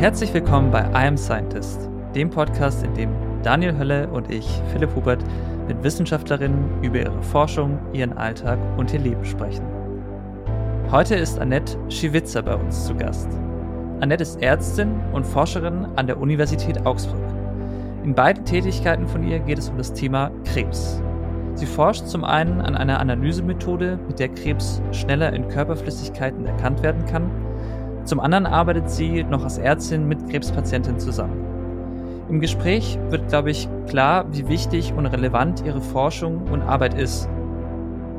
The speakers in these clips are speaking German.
herzlich willkommen bei I Am Scientist, dem Podcast, in dem Daniel Hölle und ich, Philipp Hubert, mit Wissenschaftlerinnen über ihre Forschung, ihren Alltag und ihr Leben sprechen. Heute ist Annette Schiwitzer bei uns zu Gast. Annette ist Ärztin und Forscherin an der Universität Augsburg. In beiden Tätigkeiten von ihr geht es um das Thema Krebs. Sie forscht zum einen an einer Analysemethode, mit der Krebs schneller in Körperflüssigkeiten erkannt werden kann zum anderen arbeitet sie noch als Ärztin mit Krebspatientinnen zusammen. Im Gespräch wird, glaube ich, klar, wie wichtig und relevant ihre Forschung und Arbeit ist.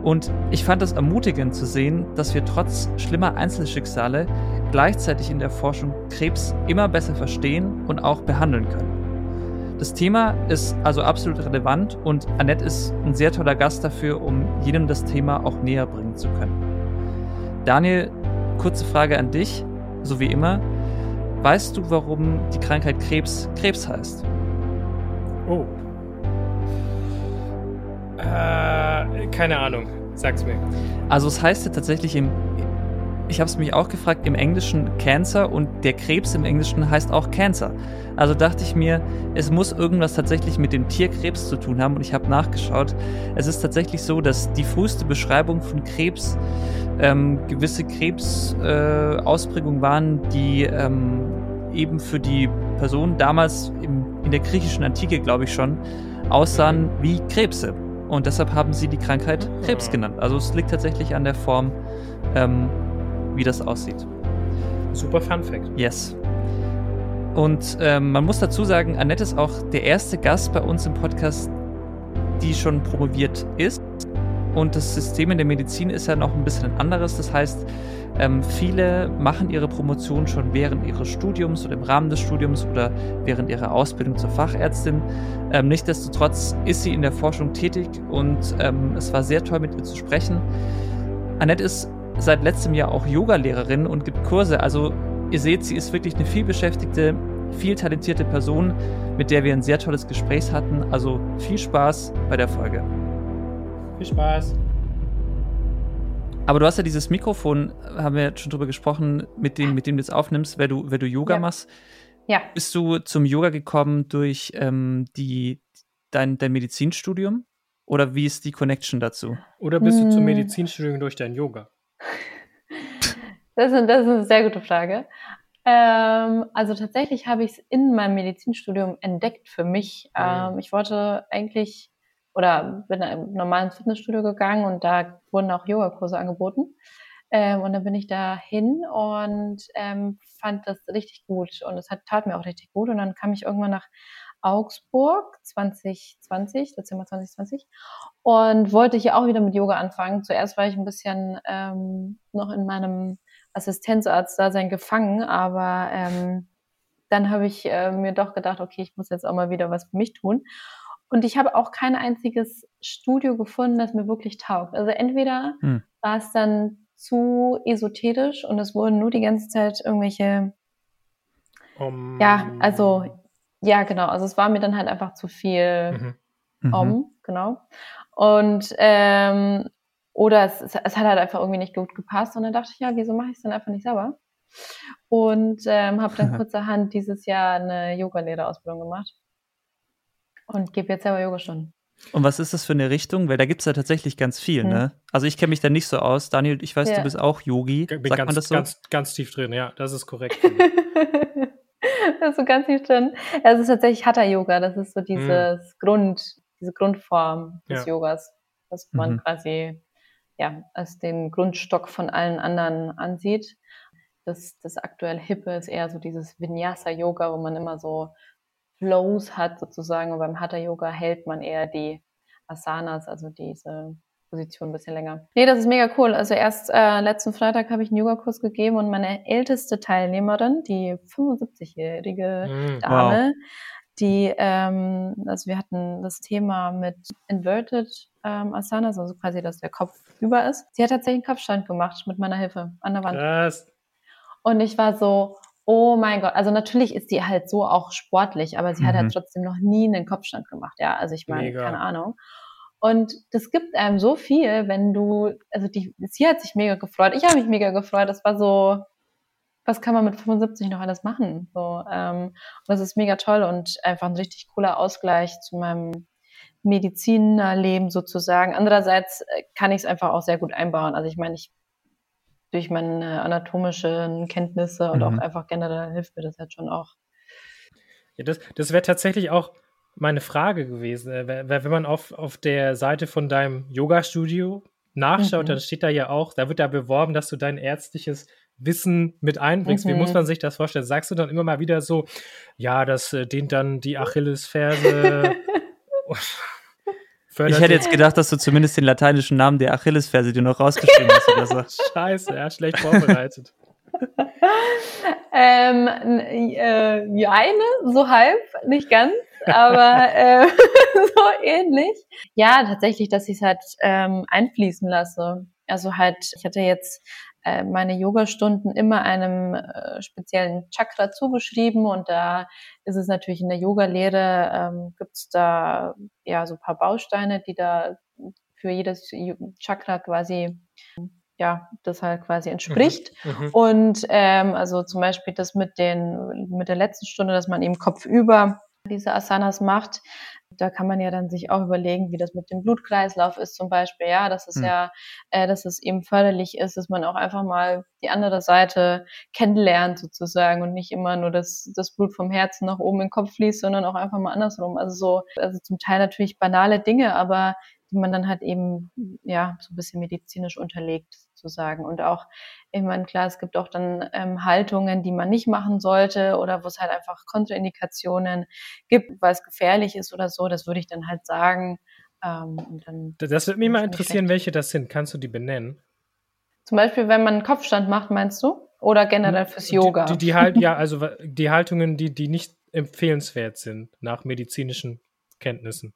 Und ich fand es ermutigend zu sehen, dass wir trotz schlimmer Einzelschicksale gleichzeitig in der Forschung Krebs immer besser verstehen und auch behandeln können. Das Thema ist also absolut relevant und Annette ist ein sehr toller Gast dafür, um jedem das Thema auch näher bringen zu können. Daniel, kurze Frage an dich so wie immer. Weißt du, warum die Krankheit Krebs Krebs heißt? Oh. Äh, keine Ahnung. Sag's mir. Also es heißt ja tatsächlich im ich habe es mich auch gefragt, im Englischen Cancer und der Krebs im Englischen heißt auch Cancer. Also dachte ich mir, es muss irgendwas tatsächlich mit dem Tierkrebs zu tun haben und ich habe nachgeschaut. Es ist tatsächlich so, dass die früheste Beschreibung von Krebs ähm, gewisse Krebsausprägungen äh, waren, die ähm, eben für die Person damals im, in der griechischen Antike, glaube ich schon, aussahen wie Krebse. Und deshalb haben sie die Krankheit Krebs genannt. Also es liegt tatsächlich an der Form ähm, wie das aussieht. Super Fun Fact. Yes. Und ähm, man muss dazu sagen, Annette ist auch der erste Gast bei uns im Podcast, die schon promoviert ist. Und das System in der Medizin ist ja noch ein bisschen ein anderes. Das heißt, ähm, viele machen ihre Promotion schon während ihres Studiums oder im Rahmen des Studiums oder während ihrer Ausbildung zur Fachärztin. Ähm, nichtsdestotrotz ist sie in der Forschung tätig und ähm, es war sehr toll, mit ihr zu sprechen. Annette ist seit letztem Jahr auch Yoga-Lehrerin und gibt Kurse. Also ihr seht, sie ist wirklich eine vielbeschäftigte, viel talentierte Person, mit der wir ein sehr tolles Gespräch hatten. Also viel Spaß bei der Folge. Viel Spaß. Aber du hast ja dieses Mikrofon, haben wir schon drüber gesprochen, mit dem, mit dem du jetzt aufnimmst, wenn du, wenn du Yoga ja. machst. Ja. Bist du zum Yoga gekommen durch ähm, die, dein, dein Medizinstudium? Oder wie ist die Connection dazu? Oder bist hm. du zum Medizinstudium durch dein Yoga? Das ist, das ist eine sehr gute Frage. Ähm, also tatsächlich habe ich es in meinem Medizinstudium entdeckt für mich. Ähm, ich wollte eigentlich oder bin in einem normalen Fitnessstudio gegangen und da wurden auch Yogakurse angeboten. Ähm, und dann bin ich da hin und ähm, fand das richtig gut und es hat, tat mir auch richtig gut. Und dann kam ich irgendwann nach Augsburg 2020, Dezember 2020 und wollte hier auch wieder mit Yoga anfangen. Zuerst war ich ein bisschen ähm, noch in meinem Assistenzarzt-Dasein gefangen, aber ähm, dann habe ich äh, mir doch gedacht, okay, ich muss jetzt auch mal wieder was für mich tun. Und ich habe auch kein einziges Studio gefunden, das mir wirklich taugt. Also entweder hm. war es dann zu esoterisch und es wurden nur die ganze Zeit irgendwelche, um. ja, also ja, genau. Also es war mir dann halt einfach zu viel mhm. mhm. Om, genau. Und ähm, oder es, es, hat halt einfach irgendwie nicht gut gepasst. Und dann dachte ich, ja, wieso mache ich es dann einfach nicht selber? Und ähm, habe dann kurzerhand dieses Jahr eine Yoga-Lehrerausbildung gemacht und gebe jetzt selber Yogastunden. Und was ist das für eine Richtung? Weil da gibt es ja tatsächlich ganz viel, hm. ne? Also ich kenne mich da nicht so aus. Daniel, ich weiß, ja. du bist auch Yogi. Bin Sagt ganz, man das so? Ganz, ganz tief drin, ja, das ist korrekt. das ist so ganz tief drin. Es ist tatsächlich Hatha-Yoga. Das ist so dieses hm. Grund, diese Grundform des ja. Yogas, dass man mhm. quasi ja, als den Grundstock von allen anderen ansieht. Das, das aktuell Hippe ist eher so dieses Vinyasa-Yoga, wo man immer so Flows hat sozusagen. Und beim Hatha-Yoga hält man eher die Asanas, also diese Position ein bisschen länger. Nee, das ist mega cool. Also erst äh, letzten Freitag habe ich einen Yogakurs gegeben und meine älteste Teilnehmerin, die 75-jährige mm, Dame, wow. die, ähm, also wir hatten das Thema mit Inverted ähm, Asanas, also quasi, dass der Kopf über ist. Sie hat tatsächlich einen Kopfstand gemacht mit meiner Hilfe an der Wand. Krass. Und ich war so, Oh mein Gott, also natürlich ist die halt so auch sportlich, aber sie mhm. hat halt trotzdem noch nie einen Kopfstand gemacht, ja. Also ich meine, keine Ahnung. Und das gibt einem so viel, wenn du, also die, sie hat sich mega gefreut, ich habe mich mega gefreut. Das war so, was kann man mit 75 noch alles machen? So, ähm, und das ist mega toll und einfach ein richtig cooler Ausgleich zu meinem Medizinerleben sozusagen. Andererseits äh, kann ich es einfach auch sehr gut einbauen. Also ich meine, ich durch meine anatomischen Kenntnisse und mhm. auch einfach generell hilft mir das halt schon auch. Ja, das, das wäre tatsächlich auch meine Frage gewesen. Äh, wenn man auf, auf der Seite von deinem Yoga-Studio nachschaut, mhm. dann steht da ja auch, da wird da beworben, dass du dein ärztliches Wissen mit einbringst. Mhm. Wie muss man sich das vorstellen? Sagst du dann immer mal wieder so, ja, das äh, dient dann die Achillesferse. ich hätte jetzt gedacht, dass du zumindest den lateinischen Namen der Achillesferse dir noch rausgeschrieben hast oder so. Scheiße, ja, schlecht vorbereitet. Ähm, äh, ja, eine, so halb, nicht ganz, aber äh, so ähnlich. Ja, tatsächlich, dass ich es halt ähm, einfließen lasse. Also halt, ich hatte jetzt äh, meine Yogastunden immer einem äh, speziellen Chakra zugeschrieben und da ist es natürlich in der Yoga-Lehre, ähm, gibt es da ja so paar Bausteine, die da für jedes Chakra quasi ja, das halt quasi entspricht. Mhm. mhm. Und ähm, also zum Beispiel das mit den mit der letzten Stunde, dass man eben kopfüber diese Asanas macht, da kann man ja dann sich auch überlegen, wie das mit dem Blutkreislauf ist zum Beispiel, ja, dass es mhm. ja, äh, dass es eben förderlich ist, dass man auch einfach mal die andere Seite kennenlernt sozusagen und nicht immer nur das, das Blut vom Herzen nach oben in den Kopf fließt, sondern auch einfach mal andersrum. Also so, also zum Teil natürlich banale Dinge, aber die man dann halt eben, ja, so ein bisschen medizinisch unterlegt sozusagen. Und auch, ich meine, klar, es gibt auch dann ähm, Haltungen, die man nicht machen sollte oder wo es halt einfach Kontraindikationen gibt, weil es gefährlich ist oder so. Das würde ich dann halt sagen. Ähm, dann das würde mich mal interessieren, welche das sind. Kannst du die benennen? Zum Beispiel, wenn man einen Kopfstand macht, meinst du? Oder generell fürs Yoga? Die, die, die halt, ja, also die Haltungen, die, die nicht empfehlenswert sind nach medizinischen Kenntnissen.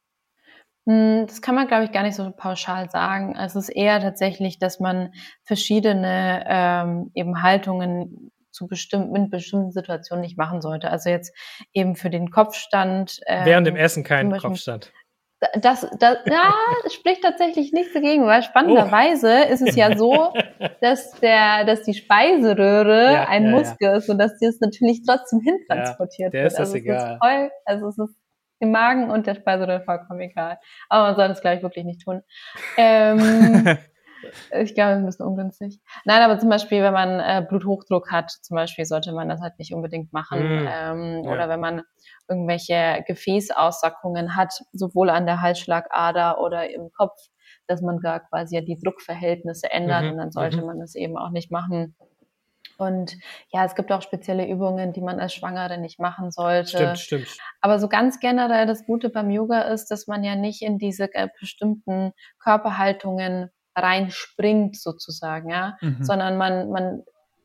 Hm, das kann man, glaube ich, gar nicht so pauschal sagen. Es ist eher tatsächlich, dass man verschiedene ähm, eben Haltungen zu bestimmten, in bestimmten Situationen nicht machen sollte. Also jetzt eben für den Kopfstand. Ähm, Während dem Essen kein Kopfstand. Das, das ja, spricht tatsächlich nichts dagegen, weil spannenderweise oh. ist es ja so, dass der, dass die Speiseröhre ja, ein ja, Muskel ja. ist und dass das natürlich trotzdem hintransportiert ja, der wird. Ist das also egal. Ist voll, also es ist dem Magen und der Speiseröhre vollkommen egal. Aber man soll das, glaube ich, wirklich nicht tun. Ähm, ich glaube, ein bisschen ungünstig. Nein, aber zum Beispiel, wenn man äh, Bluthochdruck hat, zum Beispiel, sollte man das halt nicht unbedingt machen. Mm, ähm, ja. Oder wenn man irgendwelche Gefäßaussackungen hat, sowohl an der Halsschlagader oder im Kopf, dass man da quasi die Druckverhältnisse ändert mhm, und dann sollte mhm. man das eben auch nicht machen. Und ja, es gibt auch spezielle Übungen, die man als Schwangere nicht machen sollte. Stimmt, stimmt. Aber so ganz generell das Gute beim Yoga ist, dass man ja nicht in diese äh, bestimmten Körperhaltungen reinspringt sozusagen, ja, mhm. sondern man, man,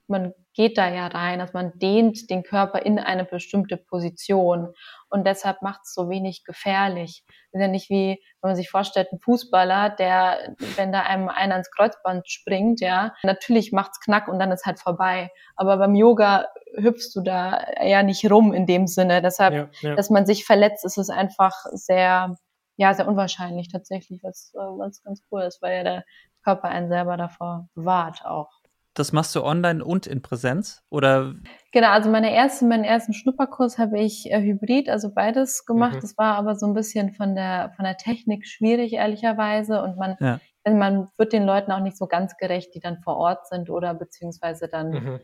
man geht da ja rein, dass man dehnt den Körper in eine bestimmte Position und deshalb macht es so wenig gefährlich. Das ist ja nicht wie, wenn man sich vorstellt, ein Fußballer, der, wenn da einem einer ans Kreuzband springt, ja, natürlich macht's knack und dann ist halt vorbei. Aber beim Yoga hüpfst du da ja nicht rum in dem Sinne. Deshalb, ja, ja. dass man sich verletzt, ist es einfach sehr, ja, sehr unwahrscheinlich tatsächlich, was, was ganz cool ist, weil ja der Körper einen selber davor bewahrt auch. Das machst du online und in Präsenz? Oder? Genau, also meine erste, meinen ersten Schnupperkurs habe ich äh, hybrid, also beides gemacht. Mhm. Das war aber so ein bisschen von der, von der Technik schwierig, ehrlicherweise. Und man, ja. man wird den Leuten auch nicht so ganz gerecht, die dann vor Ort sind oder beziehungsweise dann mhm.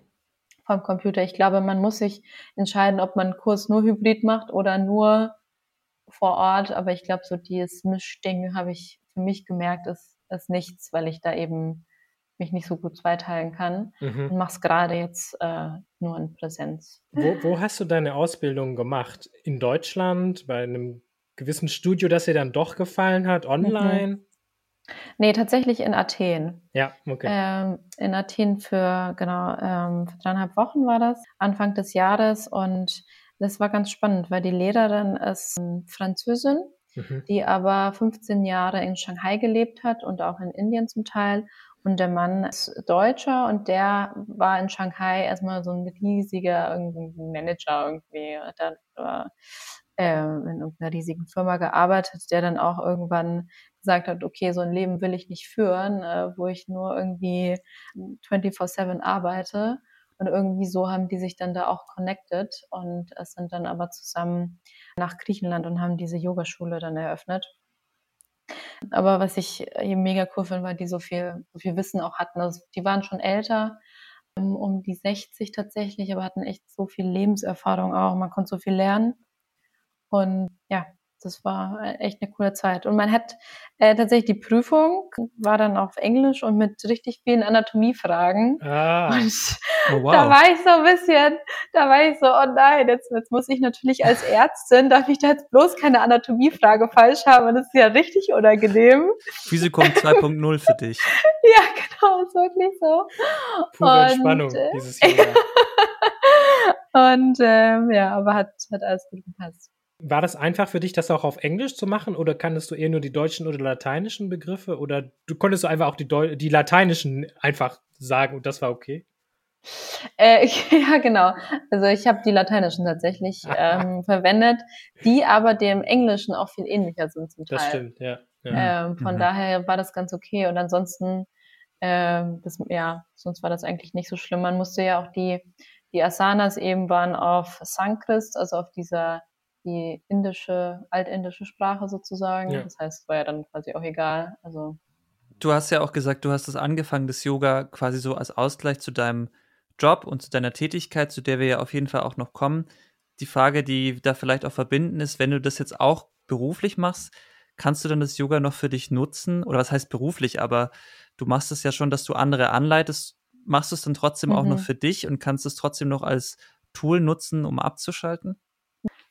vom Computer. Ich glaube, man muss sich entscheiden, ob man einen Kurs nur hybrid macht oder nur vor Ort. Aber ich glaube, so dieses Mischding habe ich für mich gemerkt, ist, ist nichts, weil ich da eben mich nicht so gut zweiteilen kann mhm. und mache es gerade jetzt äh, nur in Präsenz. Wo, wo hast du deine Ausbildung gemacht? In Deutschland, bei einem gewissen Studio, das dir dann doch gefallen hat, online? Mhm. Nee, tatsächlich in Athen. Ja, okay. Ähm, in Athen für, genau, ähm, für dreieinhalb Wochen war das, Anfang des Jahres. Und das war ganz spannend, weil die Lehrerin ist Französin, mhm. die aber 15 Jahre in Shanghai gelebt hat und auch in Indien zum Teil und der Mann ist Deutscher und der war in Shanghai erstmal so ein riesiger irgendwie Manager irgendwie. Hat da äh, in irgendeiner riesigen Firma gearbeitet, der dann auch irgendwann gesagt hat, okay, so ein Leben will ich nicht führen, äh, wo ich nur irgendwie 24-7 arbeite. Und irgendwie so haben die sich dann da auch connected und sind dann aber zusammen nach Griechenland und haben diese Yogaschule dann eröffnet. Aber was ich eben mega cool finde, weil die so viel, so viel Wissen auch hatten. Also die waren schon älter, ähm, um die 60 tatsächlich, aber hatten echt so viel Lebenserfahrung auch. Man konnte so viel lernen. Und ja, das war äh, echt eine coole Zeit. Und man hat äh, tatsächlich die Prüfung, war dann auf Englisch und mit richtig vielen Anatomiefragen. Ah. Und oh, wow. da war ich so ein bisschen, da war ich so, oh nein, jetzt, jetzt muss ich natürlich als Ärztin, darf ich da jetzt bloß keine Anatomiefrage falsch haben. Und das ist ja richtig unangenehm. Physikum 2.0 für dich. ja, genau, ist wirklich so. Pure und, Entspannung äh, dieses Jahr. und ähm, ja, aber hat, hat alles gut gepasst. War das einfach für dich, das auch auf Englisch zu machen oder kanntest du eher nur die deutschen oder lateinischen Begriffe oder du konntest du einfach auch die, Deu die lateinischen einfach sagen und das war okay? Äh, ja, genau. Also ich habe die lateinischen tatsächlich ähm, verwendet, die aber dem Englischen auch viel ähnlicher sind zum Teil. Das stimmt, ja. ja. Ähm, von mhm. daher war das ganz okay und ansonsten, ähm, das, ja, sonst war das eigentlich nicht so schlimm. Man musste ja auch die, die Asanas eben waren auf Sanskrit, also auf dieser die indische, altindische Sprache sozusagen. Ja. Das heißt, es war ja dann quasi auch egal. Also Du hast ja auch gesagt, du hast das angefangen, das Yoga quasi so als Ausgleich zu deinem Job und zu deiner Tätigkeit, zu der wir ja auf jeden Fall auch noch kommen. Die Frage, die da vielleicht auch verbinden ist, wenn du das jetzt auch beruflich machst, kannst du dann das Yoga noch für dich nutzen? Oder was heißt beruflich? Aber du machst es ja schon, dass du andere anleitest. Machst du es dann trotzdem mhm. auch noch mhm. für dich und kannst es trotzdem noch als Tool nutzen, um abzuschalten?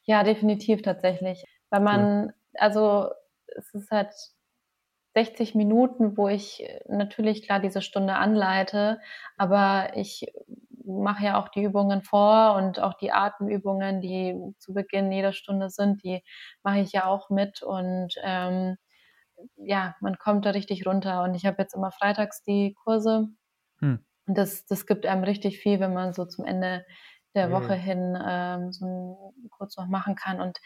Ja, definitiv tatsächlich. Weil man, cool. also es ist halt 60 Minuten, wo ich natürlich klar diese Stunde anleite, aber ich mache ja auch die Übungen vor und auch die Atemübungen, die zu Beginn jeder Stunde sind, die mache ich ja auch mit und ähm, ja, man kommt da richtig runter. Und ich habe jetzt immer freitags die Kurse. Hm. Und das, das gibt einem richtig viel, wenn man so zum Ende der mhm. Woche hin ähm, so ein, kurz noch machen kann. Und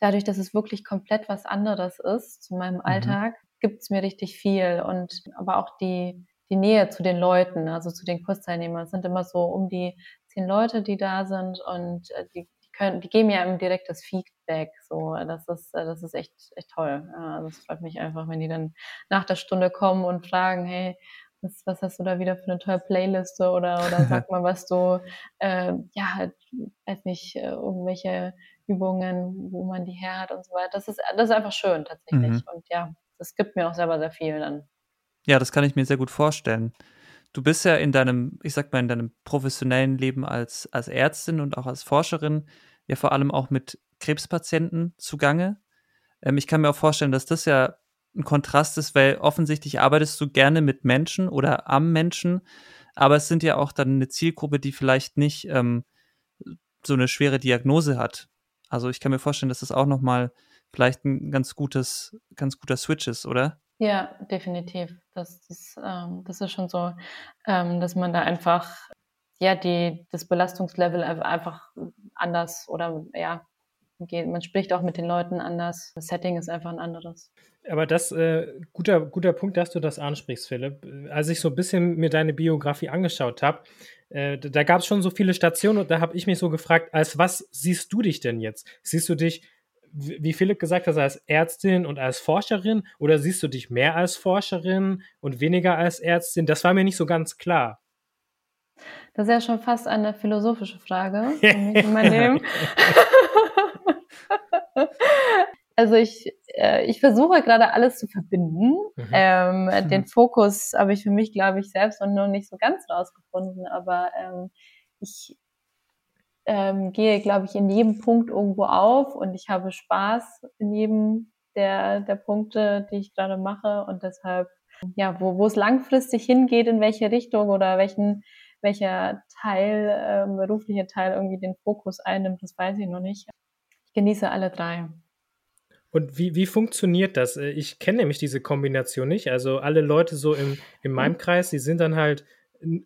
dadurch, dass es wirklich komplett was anderes ist zu meinem mhm. Alltag, gibt es mir richtig viel. Und aber auch die, die Nähe zu den Leuten, also zu den Kursteilnehmern, sind immer so um die zehn Leute, die da sind und äh, die, die können, die geben ja direkt das Feedback. So, das ist, äh, das ist echt, echt toll. Also es freut mich einfach, wenn die dann nach der Stunde kommen und fragen, hey, was, was hast du da wieder für eine tolle Playliste oder, oder sag mal, was du, äh, ja, halt, weiß nicht, äh, irgendwelche Übungen, wo man die her hat und so weiter. Das ist, das ist einfach schön tatsächlich. Mhm. Und ja, das gibt mir auch selber sehr viel dann. Ja, das kann ich mir sehr gut vorstellen. Du bist ja in deinem, ich sag mal, in deinem professionellen Leben als, als Ärztin und auch als Forscherin ja vor allem auch mit Krebspatienten zugange. Ähm, ich kann mir auch vorstellen, dass das ja ein Kontrast ist, weil offensichtlich arbeitest du gerne mit Menschen oder am Menschen, aber es sind ja auch dann eine Zielgruppe, die vielleicht nicht ähm, so eine schwere Diagnose hat. Also ich kann mir vorstellen, dass das auch nochmal vielleicht ein ganz gutes, ganz guter Switch ist, oder? Ja, definitiv. Das, das, ähm, das ist schon so, ähm, dass man da einfach ja die das Belastungslevel einfach anders oder ja. Man spricht auch mit den Leuten anders. Das Setting ist einfach ein anderes. Aber das, äh, guter, guter Punkt, dass du das ansprichst, Philipp. Als ich so ein bisschen mir deine Biografie angeschaut habe, äh, da gab es schon so viele Stationen und da habe ich mich so gefragt, als was siehst du dich denn jetzt? Siehst du dich, wie Philipp gesagt hat, als Ärztin und als Forscherin oder siehst du dich mehr als Forscherin und weniger als Ärztin? Das war mir nicht so ganz klar. Das ist ja schon fast eine philosophische Frage in meinem Leben. Also ich, äh, ich versuche gerade alles zu verbinden. Mhm. Ähm, mhm. Den Fokus habe ich für mich, glaube ich, selbst noch nicht so ganz rausgefunden, aber ähm, ich ähm, gehe, glaube ich, in jedem Punkt irgendwo auf und ich habe Spaß in jedem der, der Punkte, die ich gerade mache und deshalb, ja, wo, wo es langfristig hingeht, in welche Richtung oder welchen, welcher Teil, ähm, berufliche Teil irgendwie den Fokus einnimmt, das weiß ich noch nicht. Ich genieße alle drei. Und wie, wie funktioniert das? Äh, ich kenne nämlich diese Kombination nicht. Also alle Leute so im, in meinem Kreis, die sind dann halt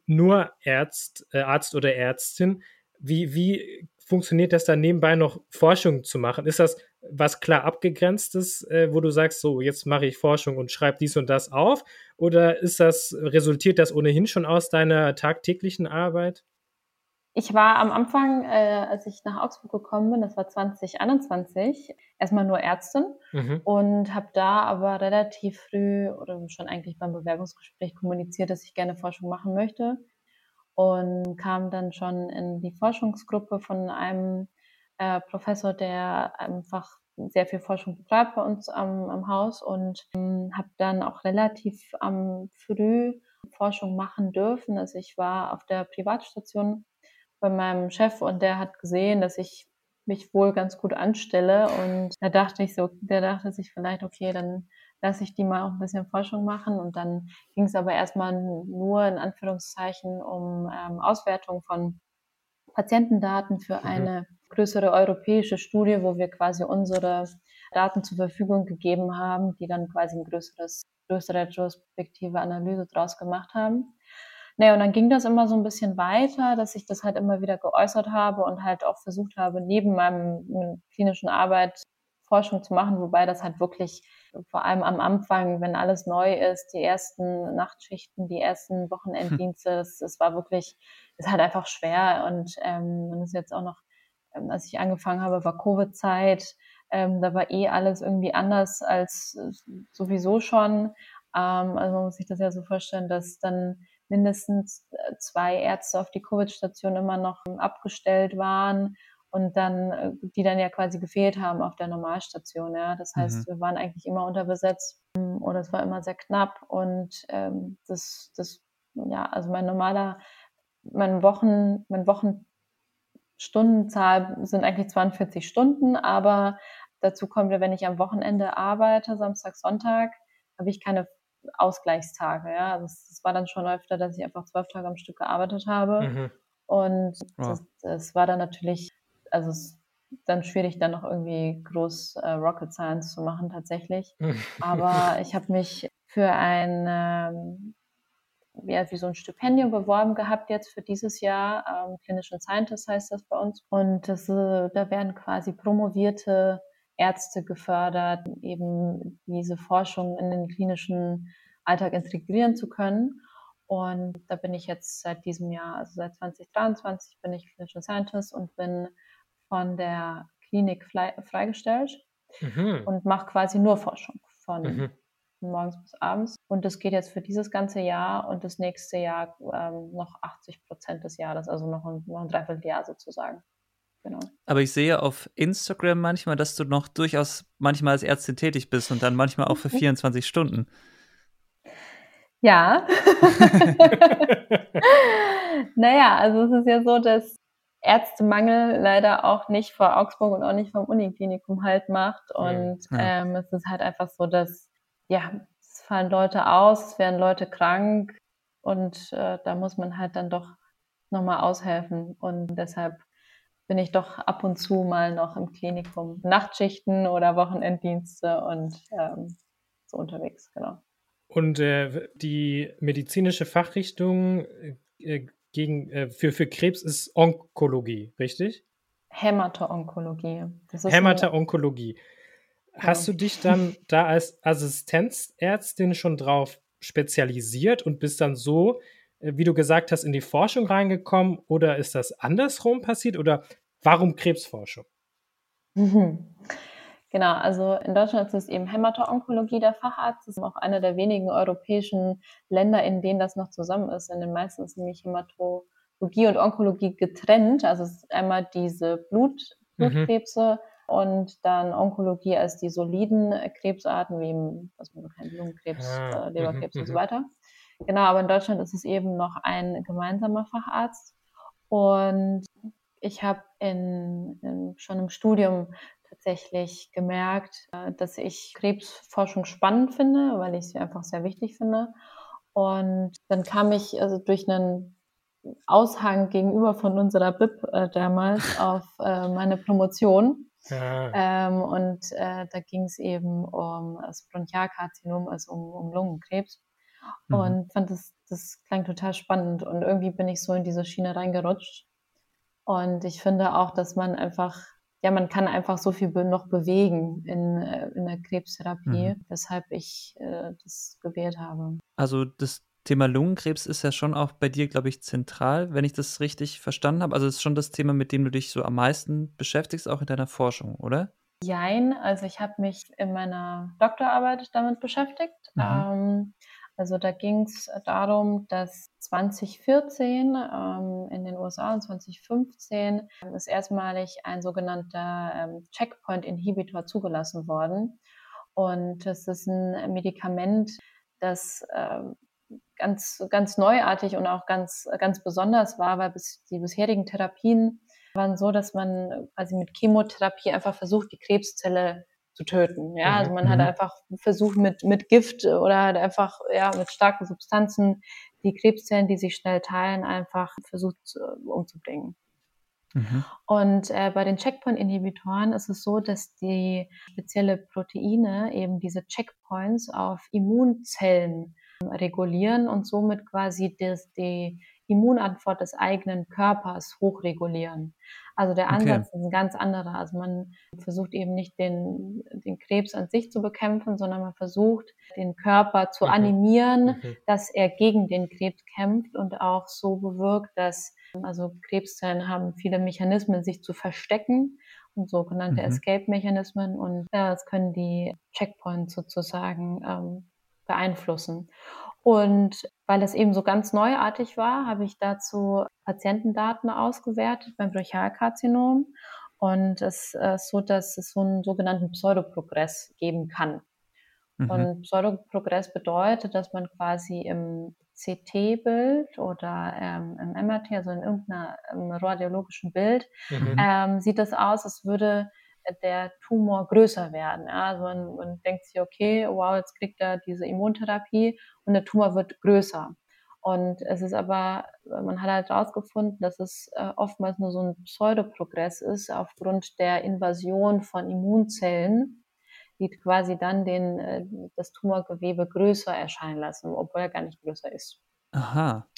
nur Ärzt, äh, Arzt oder Ärztin. Wie, wie funktioniert das dann nebenbei noch Forschung zu machen? Ist das was klar abgegrenztes, äh, wo du sagst, so jetzt mache ich Forschung und schreibe dies und das auf? Oder ist das, resultiert das ohnehin schon aus deiner tagtäglichen Arbeit? Ich war am Anfang, äh, als ich nach Augsburg gekommen bin, das war 2021, erstmal nur Ärztin mhm. und habe da aber relativ früh oder schon eigentlich beim Bewerbungsgespräch kommuniziert, dass ich gerne Forschung machen möchte und kam dann schon in die Forschungsgruppe von einem äh, Professor, der einfach sehr viel Forschung betreibt bei uns am, am Haus und ähm, habe dann auch relativ am früh Forschung machen dürfen. Also ich war auf der Privatstation bei meinem Chef und der hat gesehen, dass ich mich wohl ganz gut anstelle und da dachte ich so, der dachte sich vielleicht, okay, dann lasse ich die mal auch ein bisschen Forschung machen und dann ging es aber erstmal nur in Anführungszeichen um ähm, Auswertung von Patientendaten für mhm. eine größere europäische Studie, wo wir quasi unsere Daten zur Verfügung gegeben haben, die dann quasi ein größeres, größere retrospektive Analyse draus gemacht haben. Naja, und dann ging das immer so ein bisschen weiter, dass ich das halt immer wieder geäußert habe und halt auch versucht habe, neben meinem klinischen Arbeit Forschung zu machen, wobei das halt wirklich vor allem am Anfang, wenn alles neu ist, die ersten Nachtschichten, die ersten Wochenenddienste, hm. das, das war wirklich, ist halt einfach schwer und ähm, und ist jetzt auch noch, ähm, als ich angefangen habe, war Covid-Zeit, ähm, da war eh alles irgendwie anders als sowieso schon. Ähm, also man muss sich das ja so vorstellen, dass dann mindestens äh, zwei Ärzte auf die Covid-Station immer noch abgestellt waren und dann, äh, die dann ja quasi gefehlt haben auf der Normalstation. Ja. Das heißt, mhm. wir waren eigentlich immer unterbesetzt oder es war immer sehr knapp und ähm, das, das, ja, also mein normaler, mein Wochen, mein Wochenstundenzahl sind eigentlich 42 Stunden, aber dazu kommt ja, wenn ich am Wochenende arbeite, Samstag, Sonntag, habe ich keine Ausgleichstage. Ja? Also es, war dann schon öfter, dass ich einfach zwölf Tage am Stück gearbeitet habe. Mhm. Und das, war dann natürlich, also es dann schwierig, dann noch irgendwie groß äh, Rocket Science zu machen tatsächlich. Aber ich habe mich für ein ähm, ja, wie so ein Stipendium beworben gehabt jetzt für dieses Jahr. Ähm, Clinician Scientist heißt das bei uns. Und das, äh, da werden quasi promovierte Ärzte gefördert, eben diese Forschung in den klinischen Alltag integrieren zu können. Und da bin ich jetzt seit diesem Jahr, also seit 2023 bin ich Clinician Scientist und bin von der Klinik freigestellt mhm. und mache quasi nur Forschung von mhm. morgens bis abends. Und das geht jetzt für dieses ganze Jahr und das nächste Jahr ähm, noch 80 Prozent des Jahres, also noch ein, noch ein Dreivierteljahr sozusagen. Genau. Aber ich sehe auf Instagram manchmal, dass du noch durchaus manchmal als Ärztin tätig bist und dann manchmal auch für 24 Stunden. Ja. naja, also es ist ja so, dass Ärztemangel leider auch nicht vor Augsburg und auch nicht vom Uniklinikum halt macht. Und ja. ähm, es ist halt einfach so, dass, ja, es fallen Leute aus, es werden Leute krank und äh, da muss man halt dann doch nochmal aushelfen. Und deshalb bin ich doch ab und zu mal noch im Klinikum. Nachtschichten oder Wochenenddienste und ähm, so unterwegs, genau. Und äh, die medizinische Fachrichtung äh, gegen, äh, für, für Krebs ist Onkologie, richtig? Hämato-Onkologie. Hämato-Onkologie. Hast du dich dann da als Assistenzärztin schon drauf spezialisiert und bist dann so äh, wie du gesagt hast, in die Forschung reingekommen oder ist das andersrum passiert oder warum Krebsforschung? Mhm. Genau, also in Deutschland ist es eben Hämato-Onkologie der Facharzt. Das ist auch einer der wenigen europäischen Länder, in denen das noch zusammen ist. In den meisten ist nämlich Hämatologie und Onkologie getrennt. Also es ist einmal diese Blut, mhm. Blutkrebse mhm. und dann Onkologie als die soliden Krebsarten, wie man kennt, Lungenkrebs, ah, äh, Leberkrebs mhm, und so weiter. Genau, aber in Deutschland ist es eben noch ein gemeinsamer Facharzt. Und ich habe in, in, schon im Studium tatsächlich gemerkt, äh, dass ich Krebsforschung spannend finde, weil ich sie einfach sehr wichtig finde. Und dann kam ich also durch einen Aushang gegenüber von unserer BIP äh, damals auf äh, meine Promotion. Ja. Ähm, und äh, da ging es eben um das Bronchialkarzinom, also um, um Lungenkrebs. Mhm. Und fand das, das klang total spannend und irgendwie bin ich so in diese Schiene reingerutscht. Und ich finde auch, dass man einfach, ja, man kann einfach so viel noch bewegen in, äh, in der Krebstherapie, mhm. weshalb ich äh, das gewählt habe. Also das Thema Lungenkrebs ist ja schon auch bei dir, glaube ich, zentral, wenn ich das richtig verstanden habe. Also es ist schon das Thema, mit dem du dich so am meisten beschäftigst, auch in deiner Forschung, oder? Jein, also ich habe mich in meiner Doktorarbeit damit beschäftigt. Mhm. Ähm, also da ging es darum, dass 2014 ähm, in den USA und 2015 ist erstmalig ein sogenannter ähm, Checkpoint-Inhibitor zugelassen worden. Und das ist ein Medikament, das ähm, ganz, ganz neuartig und auch ganz, ganz besonders war, weil bis, die bisherigen Therapien waren so, dass man quasi mit Chemotherapie einfach versucht, die Krebszelle zu töten. Ja, also man hat mhm. einfach versucht mit, mit Gift oder halt einfach, ja, mit starken Substanzen die Krebszellen, die sich schnell teilen, einfach versucht uh, umzubringen. Mhm. Und äh, bei den Checkpoint-Inhibitoren ist es so, dass die spezielle Proteine eben diese Checkpoints auf Immunzellen regulieren und somit quasi das, die Immunantwort des eigenen Körpers hochregulieren. Also der Ansatz okay. ist ein ganz anderer. Also man versucht eben nicht den, den Krebs an sich zu bekämpfen, sondern man versucht den Körper zu okay. animieren, okay. dass er gegen den Krebs kämpft und auch so bewirkt, dass also Krebszellen haben viele Mechanismen, sich zu verstecken und sogenannte mhm. Escape-Mechanismen und ja, das können die Checkpoints sozusagen ähm, beeinflussen. Und weil es eben so ganz neuartig war, habe ich dazu Patientendaten ausgewertet beim Bronchialkarzinom. Und es ist so, dass es so einen sogenannten Pseudoprogress geben kann. Mhm. Und Pseudoprogress bedeutet, dass man quasi im CT-Bild oder ähm, im MRT, also in irgendeinem radiologischen Bild, mhm. ähm, sieht es aus, als würde der Tumor größer werden. Ja? Also man, man denkt sich, okay, wow, jetzt kriegt er diese Immuntherapie und der Tumor wird größer. Und es ist aber, man hat halt herausgefunden, dass es äh, oftmals nur so ein Pseudoprogress ist aufgrund der Invasion von Immunzellen, die quasi dann den, äh, das Tumorgewebe größer erscheinen lassen, obwohl er gar nicht größer ist. Aha.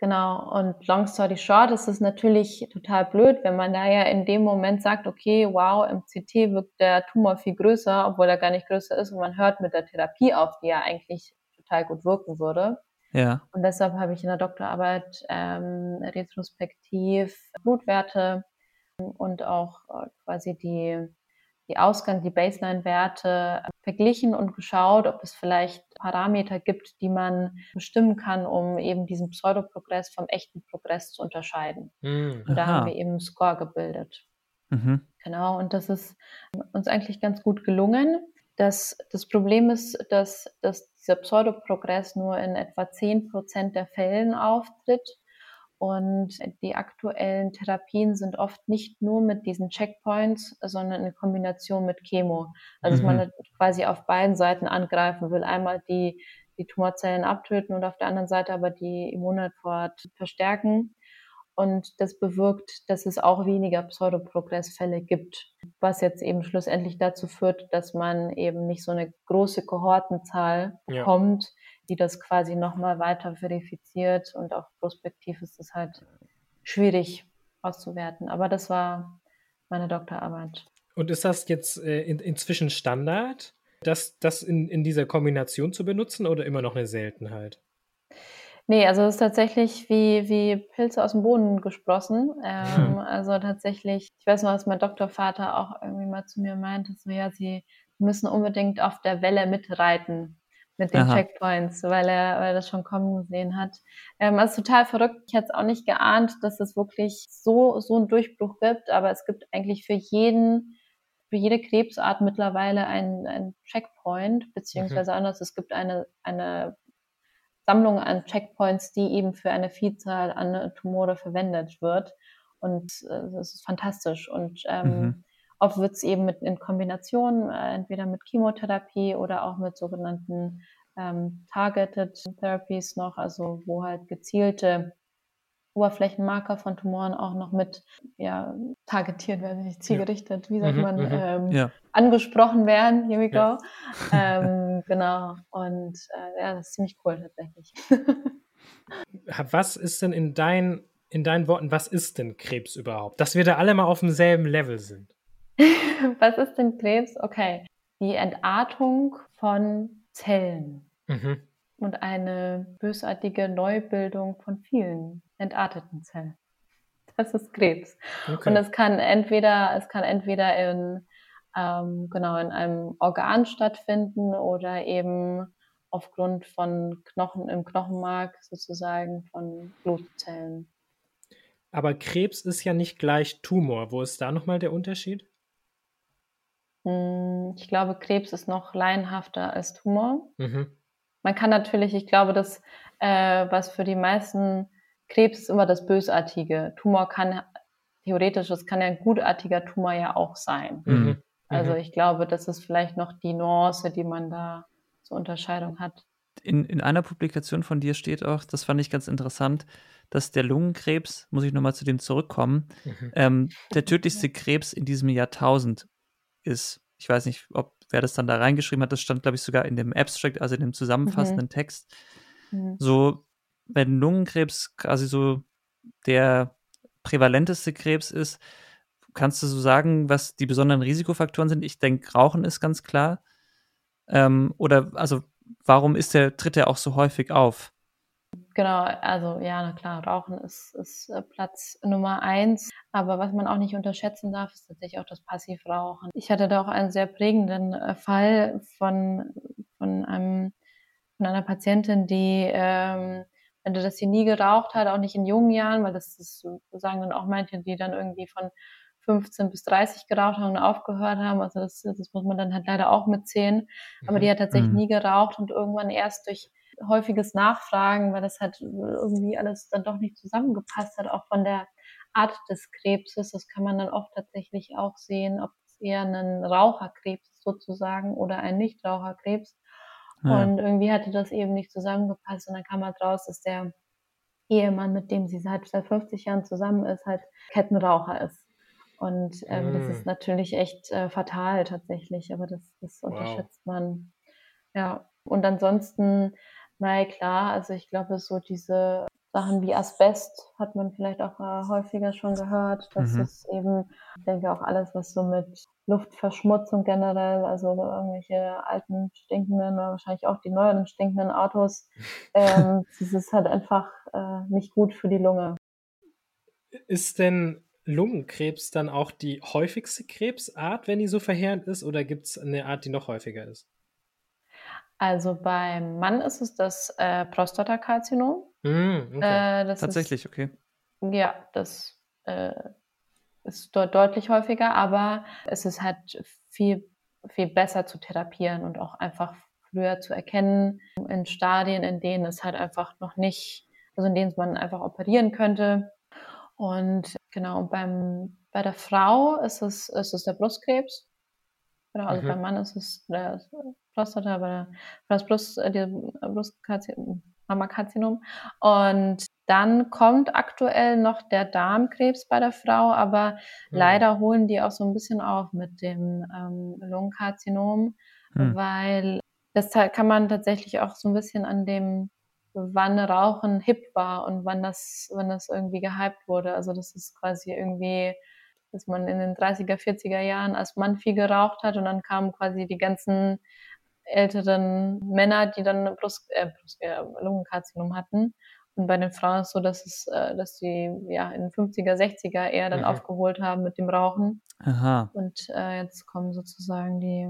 Genau, und long story short ist es natürlich total blöd, wenn man da ja in dem Moment sagt, okay, wow, im CT wirkt der Tumor viel größer, obwohl er gar nicht größer ist und man hört mit der Therapie auf, die ja eigentlich total gut wirken würde. Ja. Und deshalb habe ich in der Doktorarbeit ähm, retrospektiv Blutwerte und auch äh, quasi die die Ausgang, die Baseline-Werte verglichen und geschaut, ob es vielleicht Parameter gibt, die man bestimmen kann, um eben diesen Pseudoprogress vom echten Progress zu unterscheiden. Mhm. Und da haben wir eben einen Score gebildet. Mhm. Genau, und das ist uns eigentlich ganz gut gelungen. Das, das Problem ist, dass, dass dieser Pseudoprogress nur in etwa 10 Prozent der Fällen auftritt und die aktuellen Therapien sind oft nicht nur mit diesen Checkpoints, sondern in Kombination mit Chemo. Also mhm. dass man quasi auf beiden Seiten angreifen will. Einmal die, die Tumorzellen abtöten und auf der anderen Seite aber die Immunantwort verstärken. Und das bewirkt, dass es auch weniger Pseudoprogressfälle gibt, was jetzt eben schlussendlich dazu führt, dass man eben nicht so eine große Kohortenzahl bekommt, ja die das quasi nochmal weiter verifiziert und auch prospektiv ist es halt schwierig auszuwerten. Aber das war meine Doktorarbeit. Und ist das jetzt äh, in, inzwischen Standard, das, das in, in dieser Kombination zu benutzen oder immer noch eine Seltenheit? Nee, also es ist tatsächlich wie, wie Pilze aus dem Boden gesprossen. Ähm, hm. Also tatsächlich, ich weiß noch, dass mein Doktorvater auch irgendwie mal zu mir meinte, so ja, sie müssen unbedingt auf der Welle mitreiten mit den Aha. Checkpoints, weil er, weil er das schon kommen gesehen hat. Ähm, also total verrückt. Ich hätte es auch nicht geahnt, dass es wirklich so, so einen Durchbruch gibt, aber es gibt eigentlich für jeden, für jede Krebsart mittlerweile einen, einen Checkpoint, beziehungsweise mhm. anders, es gibt eine, eine Sammlung an Checkpoints, die eben für eine Vielzahl an Tumore verwendet wird. Und äh, das ist fantastisch. Und ähm, mhm. Oft wird es eben mit, in Kombination, äh, entweder mit Chemotherapie oder auch mit sogenannten ähm, Targeted Therapies noch, also wo halt gezielte Oberflächenmarker von Tumoren auch noch mit ja, targetiert werden, nicht zielgerichtet, wie sagt mhm, man, mhm. ähm, ja. angesprochen werden. Here we go. Ja. Ähm, genau. Und äh, ja, das ist ziemlich cool tatsächlich. was ist denn in, dein, in deinen Worten, was ist denn Krebs überhaupt? Dass wir da alle mal auf demselben Level sind. Was ist denn Krebs? Okay. Die Entartung von Zellen. Mhm. und eine bösartige Neubildung von vielen entarteten Zellen. Das ist Krebs. Okay. Und es kann entweder, es kann entweder in, ähm, genau, in einem Organ stattfinden oder eben aufgrund von Knochen im Knochenmark sozusagen von Blutzellen. Aber Krebs ist ja nicht gleich Tumor. Wo ist da nochmal der Unterschied? Hm, ich glaube, Krebs ist noch laienhafter als Tumor. Mhm. Man kann natürlich, ich glaube, dass äh, was für die meisten Krebs ist immer das Bösartige. Tumor kann theoretisch, es kann ja ein gutartiger Tumor ja auch sein. Mhm. mhm. Also ich glaube, das ist vielleicht noch die Nuance, die man da zur Unterscheidung hat. In, in einer Publikation von dir steht auch, das fand ich ganz interessant, dass der Lungenkrebs, muss ich nochmal zu dem zurückkommen, mhm. ähm, der tödlichste Krebs in diesem Jahrtausend ist. Ich weiß nicht, ob wer das dann da reingeschrieben hat, das stand, glaube ich, sogar in dem Abstract, also in dem zusammenfassenden mhm. Text. Mhm. So, wenn Lungenkrebs quasi so der prävalenteste Krebs ist, kannst du so sagen, was die besonderen Risikofaktoren sind? Ich denke, Rauchen ist ganz klar. Ähm, oder also warum ist der, tritt er auch so häufig auf? Genau, also ja, na klar, Rauchen ist, ist äh, Platz Nummer eins. Aber was man auch nicht unterschätzen darf, ist tatsächlich auch das Passivrauchen. Ich hatte da auch einen sehr prägenden äh, Fall von, von, einem, von einer Patientin, die, ähm, dass sie nie geraucht hat, auch nicht in jungen Jahren, weil das ist, sagen dann auch manche, die dann irgendwie von 15 bis 30 geraucht haben und aufgehört haben. Also das, das muss man dann halt leider auch mitzählen. Aber die mhm. hat tatsächlich mhm. nie geraucht und irgendwann erst durch häufiges Nachfragen, weil das halt irgendwie alles dann doch nicht zusammengepasst hat, auch von der Art des Krebses. Das kann man dann oft tatsächlich auch sehen, ob es eher ein Raucherkrebs ist sozusagen oder ein Nichtraucherkrebs. Ja. Und irgendwie hatte das eben nicht zusammengepasst und dann kam halt raus, dass der Ehemann, mit dem sie seit, seit 50 Jahren zusammen ist, halt Kettenraucher ist. Und ähm, mm. das ist natürlich echt äh, fatal tatsächlich, aber das, das unterschätzt wow. man. Ja, und ansonsten na klar, also ich glaube, so diese Sachen wie Asbest hat man vielleicht auch äh, häufiger schon gehört. Das mhm. ist eben, ich denke auch alles, was so mit Luftverschmutzung generell, also irgendwelche alten stinkenden oder wahrscheinlich auch die neueren stinkenden Autos, ähm, das ist halt einfach äh, nicht gut für die Lunge. Ist denn Lungenkrebs dann auch die häufigste Krebsart, wenn die so verheerend ist, oder gibt es eine Art, die noch häufiger ist? Also beim Mann ist es das äh, Prostatakarzinom. Mm, okay. äh, Tatsächlich, ist, okay. Ja, das äh, ist dort deutlich häufiger, aber es ist halt viel, viel besser zu therapieren und auch einfach früher zu erkennen in Stadien, in denen es halt einfach noch nicht, also in denen man einfach operieren könnte. Und genau, beim, bei der Frau ist es, ist es der Brustkrebs. Genau, also mhm. beim Mann ist es der Prostata, aber das Brust, äh, Brustkarzinom, Mammakarzinom. Und dann kommt aktuell noch der Darmkrebs bei der Frau, aber mhm. leider holen die auch so ein bisschen auf mit dem ähm, Lungenkarzinom, mhm. weil das kann man tatsächlich auch so ein bisschen an dem wann Rauchen hip war und wann das, wann das irgendwie gehypt wurde. Also das ist quasi irgendwie dass man in den 30er, 40er Jahren als Mann viel geraucht hat und dann kamen quasi die ganzen älteren Männer, die dann Brust, äh, Brust, äh, Lungenkarzinom hatten. Und bei den Frauen ist es so, dass es, äh, dass sie ja in den 50er, 60er eher dann mhm. aufgeholt haben mit dem Rauchen. Aha. Und äh, jetzt kommen sozusagen die,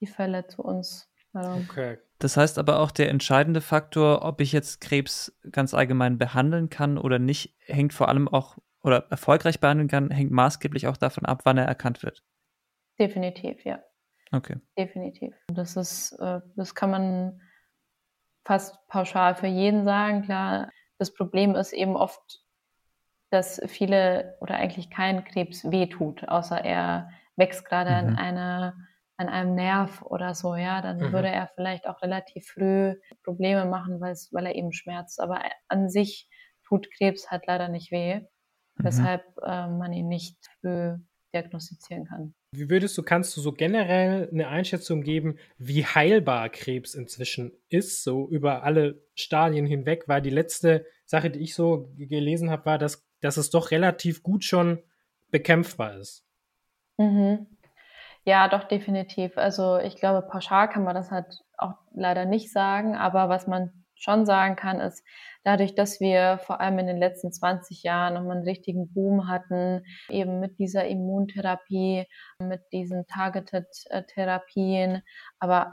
die Fälle zu uns. Also, okay. Das heißt aber auch, der entscheidende Faktor, ob ich jetzt Krebs ganz allgemein behandeln kann oder nicht, hängt vor allem auch oder erfolgreich behandeln kann, hängt maßgeblich auch davon ab, wann er erkannt wird. Definitiv, ja. Okay. Definitiv. Das ist, äh, das kann man fast pauschal für jeden sagen. Klar, das Problem ist eben oft, dass viele oder eigentlich kein Krebs wehtut, außer er wächst gerade mhm. an einer an einem Nerv oder so, ja, dann mhm. würde er vielleicht auch relativ früh Probleme machen, weil er eben schmerzt. Aber an sich tut Krebs halt leider nicht weh mhm. weshalb äh, man ihn nicht früh diagnostizieren kann. Wie würdest du, kannst du so generell eine Einschätzung geben, wie heilbar Krebs inzwischen ist, so über alle Stadien hinweg? Weil die letzte Sache, die ich so gelesen habe, war, dass, dass es doch relativ gut schon bekämpfbar ist. Mhm. Ja, doch, definitiv. Also ich glaube, pauschal kann man das halt auch leider nicht sagen, aber was man schon sagen kann, ist, dadurch, dass wir vor allem in den letzten 20 Jahren nochmal einen richtigen Boom hatten, eben mit dieser Immuntherapie, mit diesen Targeted-Therapien, aber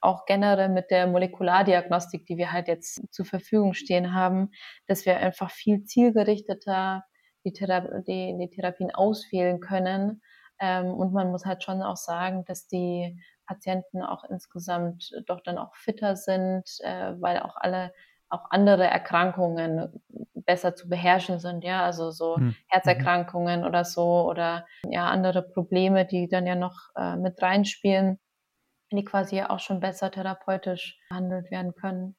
auch generell mit der Molekulardiagnostik, die wir halt jetzt zur Verfügung stehen haben, dass wir einfach viel zielgerichteter die, Thera die, die Therapien auswählen können. Ähm, und man muss halt schon auch sagen, dass die Patienten auch insgesamt doch dann auch fitter sind, äh, weil auch alle auch andere Erkrankungen besser zu beherrschen sind, ja, also so hm. Herzerkrankungen oder so oder ja andere Probleme, die dann ja noch äh, mit reinspielen, die quasi ja auch schon besser therapeutisch behandelt werden können.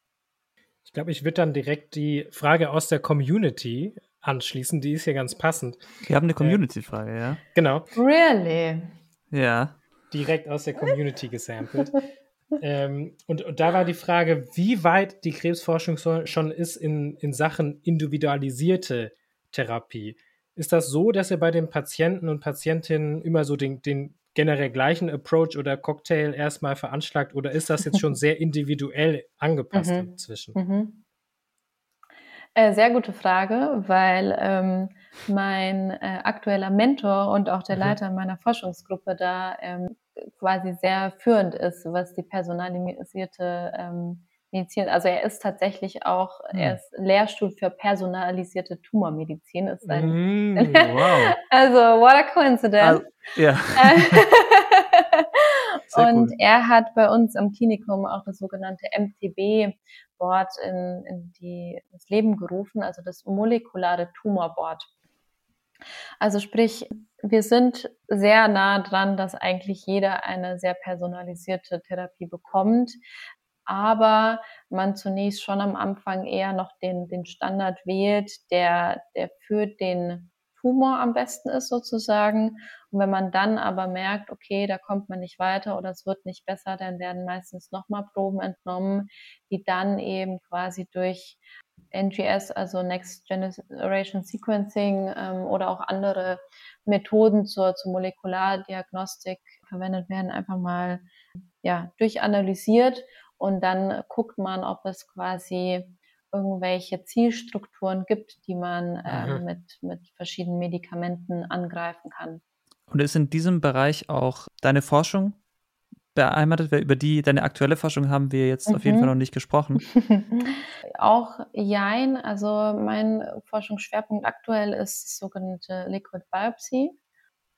Ich glaube, ich würde dann direkt die Frage aus der Community anschließen, die ist ja ganz passend. Wir haben eine äh, Community-Frage, ja? Genau. Really? Ja. Direkt aus der Community gesampelt. ähm, und, und, da war die Frage, wie weit die Krebsforschung so, schon ist in, in Sachen individualisierte Therapie. Ist das so, dass ihr bei den Patienten und Patientinnen immer so den, den generell gleichen Approach oder Cocktail erstmal veranschlagt oder ist das jetzt schon sehr individuell angepasst mhm. inzwischen? Mhm. Äh, sehr gute Frage, weil ähm, mein äh, aktueller Mentor und auch der mhm. Leiter meiner Forschungsgruppe da ähm, quasi sehr führend ist, was die personalisierte ähm, Medizin, also er ist tatsächlich auch, mhm. er ist Lehrstuhl für personalisierte Tumormedizin, ist sein. Mm, wow. also, what a coincidence. Also, ja. und cool. er hat bei uns am Klinikum auch das sogenannte MTB-Board in, in die, ins Leben gerufen, also das molekulare Tumorboard. Also sprich, wir sind sehr nah dran, dass eigentlich jeder eine sehr personalisierte Therapie bekommt aber man zunächst schon am Anfang eher noch den, den Standard wählt, der, der für den Tumor am besten ist sozusagen. Und wenn man dann aber merkt, okay, da kommt man nicht weiter oder es wird nicht besser, dann werden meistens nochmal Proben entnommen, die dann eben quasi durch NGS, also Next Generation Sequencing ähm, oder auch andere Methoden zur, zur Molekulardiagnostik verwendet werden, einfach mal ja, durchanalysiert und dann guckt man, ob es quasi irgendwelche Zielstrukturen gibt, die man äh, mit, mit verschiedenen Medikamenten angreifen kann. Und ist in diesem Bereich auch deine Forschung beheimatet? Über die, deine aktuelle Forschung haben wir jetzt mhm. auf jeden Fall mhm. noch nicht gesprochen. auch jein. Also mein Forschungsschwerpunkt aktuell ist sogenannte Liquid Biopsy.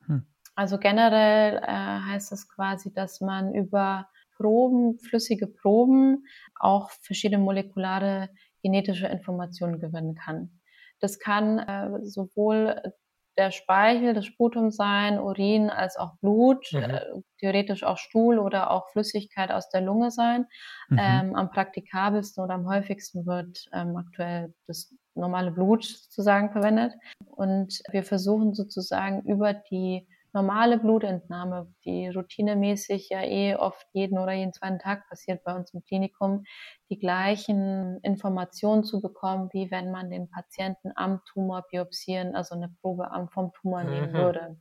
Hm. Also generell äh, heißt das quasi, dass man über Proben, flüssige Proben auch verschiedene molekulare genetische Informationen gewinnen kann. Das kann äh, sowohl der Speichel, das Sputum sein, Urin als auch Blut, mhm. äh, theoretisch auch Stuhl oder auch Flüssigkeit aus der Lunge sein. Mhm. Ähm, am praktikabelsten oder am häufigsten wird ähm, aktuell das normale Blut sozusagen verwendet. Und wir versuchen sozusagen über die normale Blutentnahme, die routinemäßig ja eh oft jeden oder jeden zweiten Tag passiert bei uns im Klinikum, die gleichen Informationen zu bekommen, wie wenn man den Patienten am Tumor biopsieren, also eine Probe vom Tumor nehmen mhm. würde.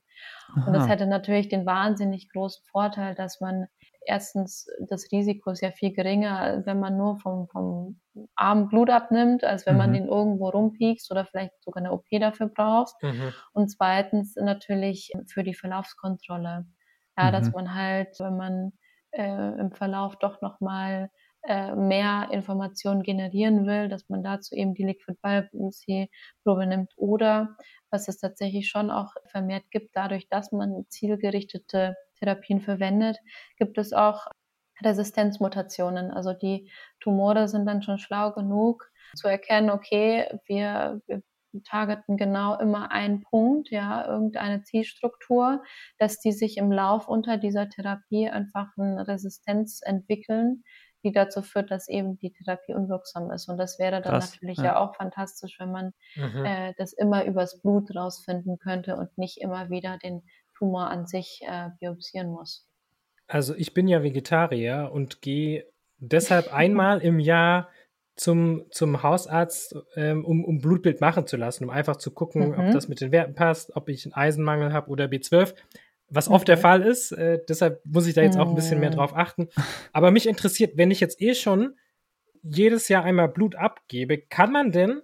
Und das hätte natürlich den wahnsinnig großen Vorteil, dass man erstens das Risiko ist ja viel geringer, wenn man nur vom, vom Arm Blut abnimmt, als wenn mhm. man den irgendwo rumpiekst oder vielleicht sogar eine OP dafür braucht. Mhm. Und zweitens natürlich für die Verlaufskontrolle. Ja, mhm. dass man halt, wenn man äh, im Verlauf doch nochmal äh, mehr Informationen generieren will, dass man dazu eben die Liquid Biopsy Probe nimmt oder was es tatsächlich schon auch vermehrt gibt, dadurch, dass man zielgerichtete Therapien verwendet, gibt es auch Resistenzmutationen. Also die Tumore sind dann schon schlau genug zu erkennen, okay, wir, wir targeten genau immer einen Punkt, ja, irgendeine Zielstruktur, dass die sich im Lauf unter dieser Therapie einfach eine Resistenz entwickeln, die dazu führt, dass eben die Therapie unwirksam ist. Und das wäre dann Krass, natürlich ja. ja. auch fantastisch, wenn man mhm. äh, das immer übers Blut rausfinden könnte und nicht immer wieder den Tumor an sich äh, biopsieren muss. Also ich bin ja Vegetarier und gehe deshalb einmal im Jahr zum, zum Hausarzt, ähm, um, um Blutbild machen zu lassen, um einfach zu gucken, mhm. ob das mit den Werten passt, ob ich einen Eisenmangel habe oder B12. was oft der Fall ist. Äh, deshalb muss ich da jetzt auch ein bisschen mehr mhm. drauf achten. Aber mich interessiert, wenn ich jetzt eh schon jedes Jahr einmal Blut abgebe, kann man denn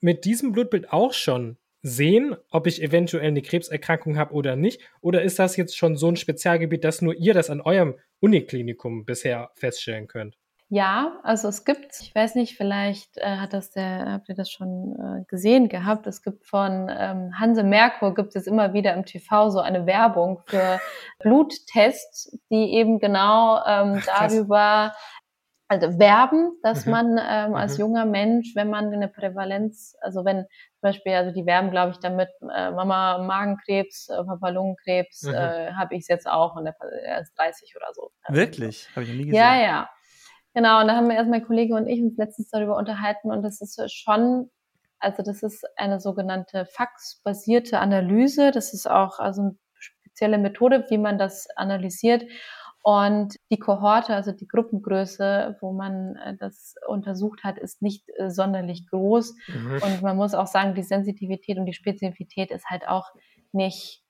mit diesem Blutbild auch schon sehen, ob ich eventuell eine Krebserkrankung habe oder nicht? Oder ist das jetzt schon so ein Spezialgebiet, dass nur ihr das an eurem Uniklinikum bisher feststellen könnt? Ja, also es gibt, ich weiß nicht, vielleicht äh, hat das der, habt ihr das schon äh, gesehen gehabt, es gibt von ähm, Hanse Merkur gibt es immer wieder im TV so eine Werbung für Bluttests, die eben genau ähm, darüber also werben, dass mhm. man ähm, als mhm. junger Mensch, wenn man eine Prävalenz, also wenn zum Beispiel, also die werben, glaube ich, damit äh, Mama Magenkrebs, äh, Papa Lungenkrebs, mhm. äh, habe ich es jetzt auch und er ist 30 oder so. Wirklich? Habe ich noch nie gesehen. Ja, ja. Genau, und da haben wir erst mein Kollege und ich uns letztens darüber unterhalten und das ist schon, also das ist eine sogenannte faxbasierte Analyse. Das ist auch also eine spezielle Methode, wie man das analysiert. Und die Kohorte, also die Gruppengröße, wo man äh, das untersucht hat, ist nicht äh, sonderlich groß. Mhm. Und man muss auch sagen, die Sensitivität und die Spezifität ist halt auch nicht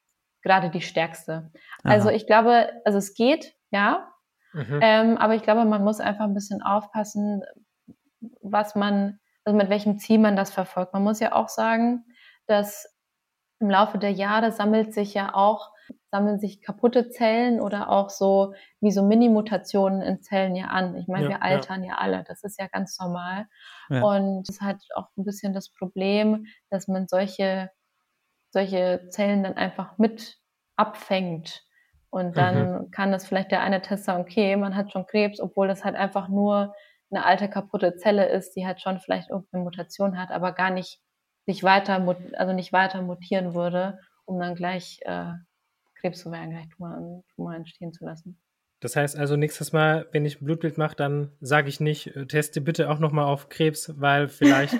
gerade die stärkste. Aha. Also ich glaube, also es geht, ja. Mhm. Ähm, aber ich glaube, man muss einfach ein bisschen aufpassen, was man, also mit welchem Ziel man das verfolgt. Man muss ja auch sagen, dass im Laufe der Jahre sammelt sich ja auch sammeln sich kaputte Zellen oder auch so wie so Mini-Mutationen in Zellen ja an. Ich meine, ja, wir altern ja. ja. alle, das ist ja ganz normal. Ja. Und es hat auch ein bisschen das Problem, dass man solche, solche Zellen dann einfach mit abfängt. Und dann mhm. kann das vielleicht der eine Test sagen, okay, man hat schon Krebs, obwohl das halt einfach nur eine alte kaputte Zelle ist, die halt schon vielleicht irgendeine Mutation hat, aber gar nicht sich weiter, also nicht weiter mutieren würde, um dann gleich äh, Krebs zu werden, gleich Tumor, Tumor entstehen zu lassen. Das heißt also, nächstes Mal, wenn ich ein Blutbild mache, dann sage ich nicht, äh, teste bitte auch nochmal auf Krebs, weil vielleicht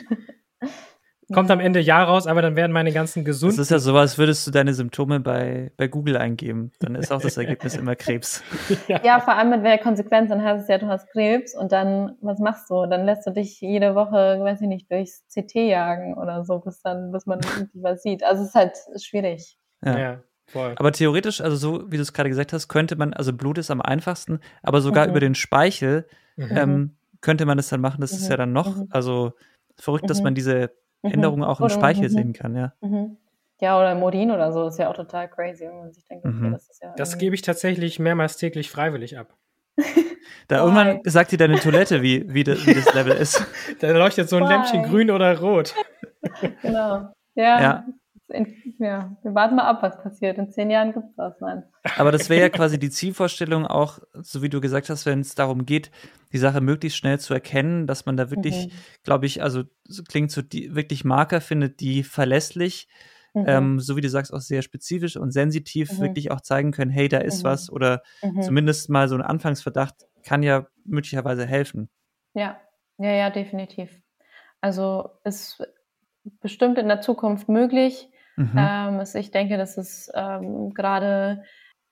kommt am Ende Ja raus, aber dann werden meine ganzen gesunden. Das ist ja so, als würdest du deine Symptome bei, bei Google eingeben. Dann ist auch das Ergebnis immer Krebs. ja. ja, vor allem mit welcher Konsequenz. Dann heißt es ja, du hast Krebs und dann, was machst du? Dann lässt du dich jede Woche, weiß ich nicht, durchs CT jagen oder so, bis dann, bis man irgendwie was sieht. Also es ist halt schwierig. Ja. ja. Voll. Aber theoretisch, also so wie du es gerade gesagt hast, könnte man, also Blut ist am einfachsten, aber sogar mhm. über den Speichel mhm. ähm, könnte man es dann machen. Das mhm. ist ja dann noch, mhm. also verrückt, dass man mhm. diese mhm. Änderungen auch im Speichel sehen kann, ja. Ja, oder im Urin oder so, ist ja auch total crazy, wenn man sich denkt, okay, das ist ja. Das gebe ich tatsächlich mehrmals täglich freiwillig ab. Da oh, irgendwann sagt dir deine Toilette, wie, wie, das, wie das Level ist. da leuchtet so ein Why? Lämpchen grün oder rot. genau. Ja, ja ja, wir warten mal ab, was passiert. In zehn Jahren gibt es das, nein. Aber das wäre ja quasi die Zielvorstellung auch, so wie du gesagt hast, wenn es darum geht, die Sache möglichst schnell zu erkennen, dass man da wirklich, mhm. glaube ich, also so klingt so, die, wirklich Marker findet, die verlässlich, mhm. ähm, so wie du sagst, auch sehr spezifisch und sensitiv mhm. wirklich auch zeigen können, hey, da ist mhm. was oder mhm. zumindest mal so ein Anfangsverdacht kann ja möglicherweise helfen. Ja, ja, ja, definitiv. Also es bestimmt in der Zukunft möglich, Mhm. Ähm, also ich denke, dass es ähm, gerade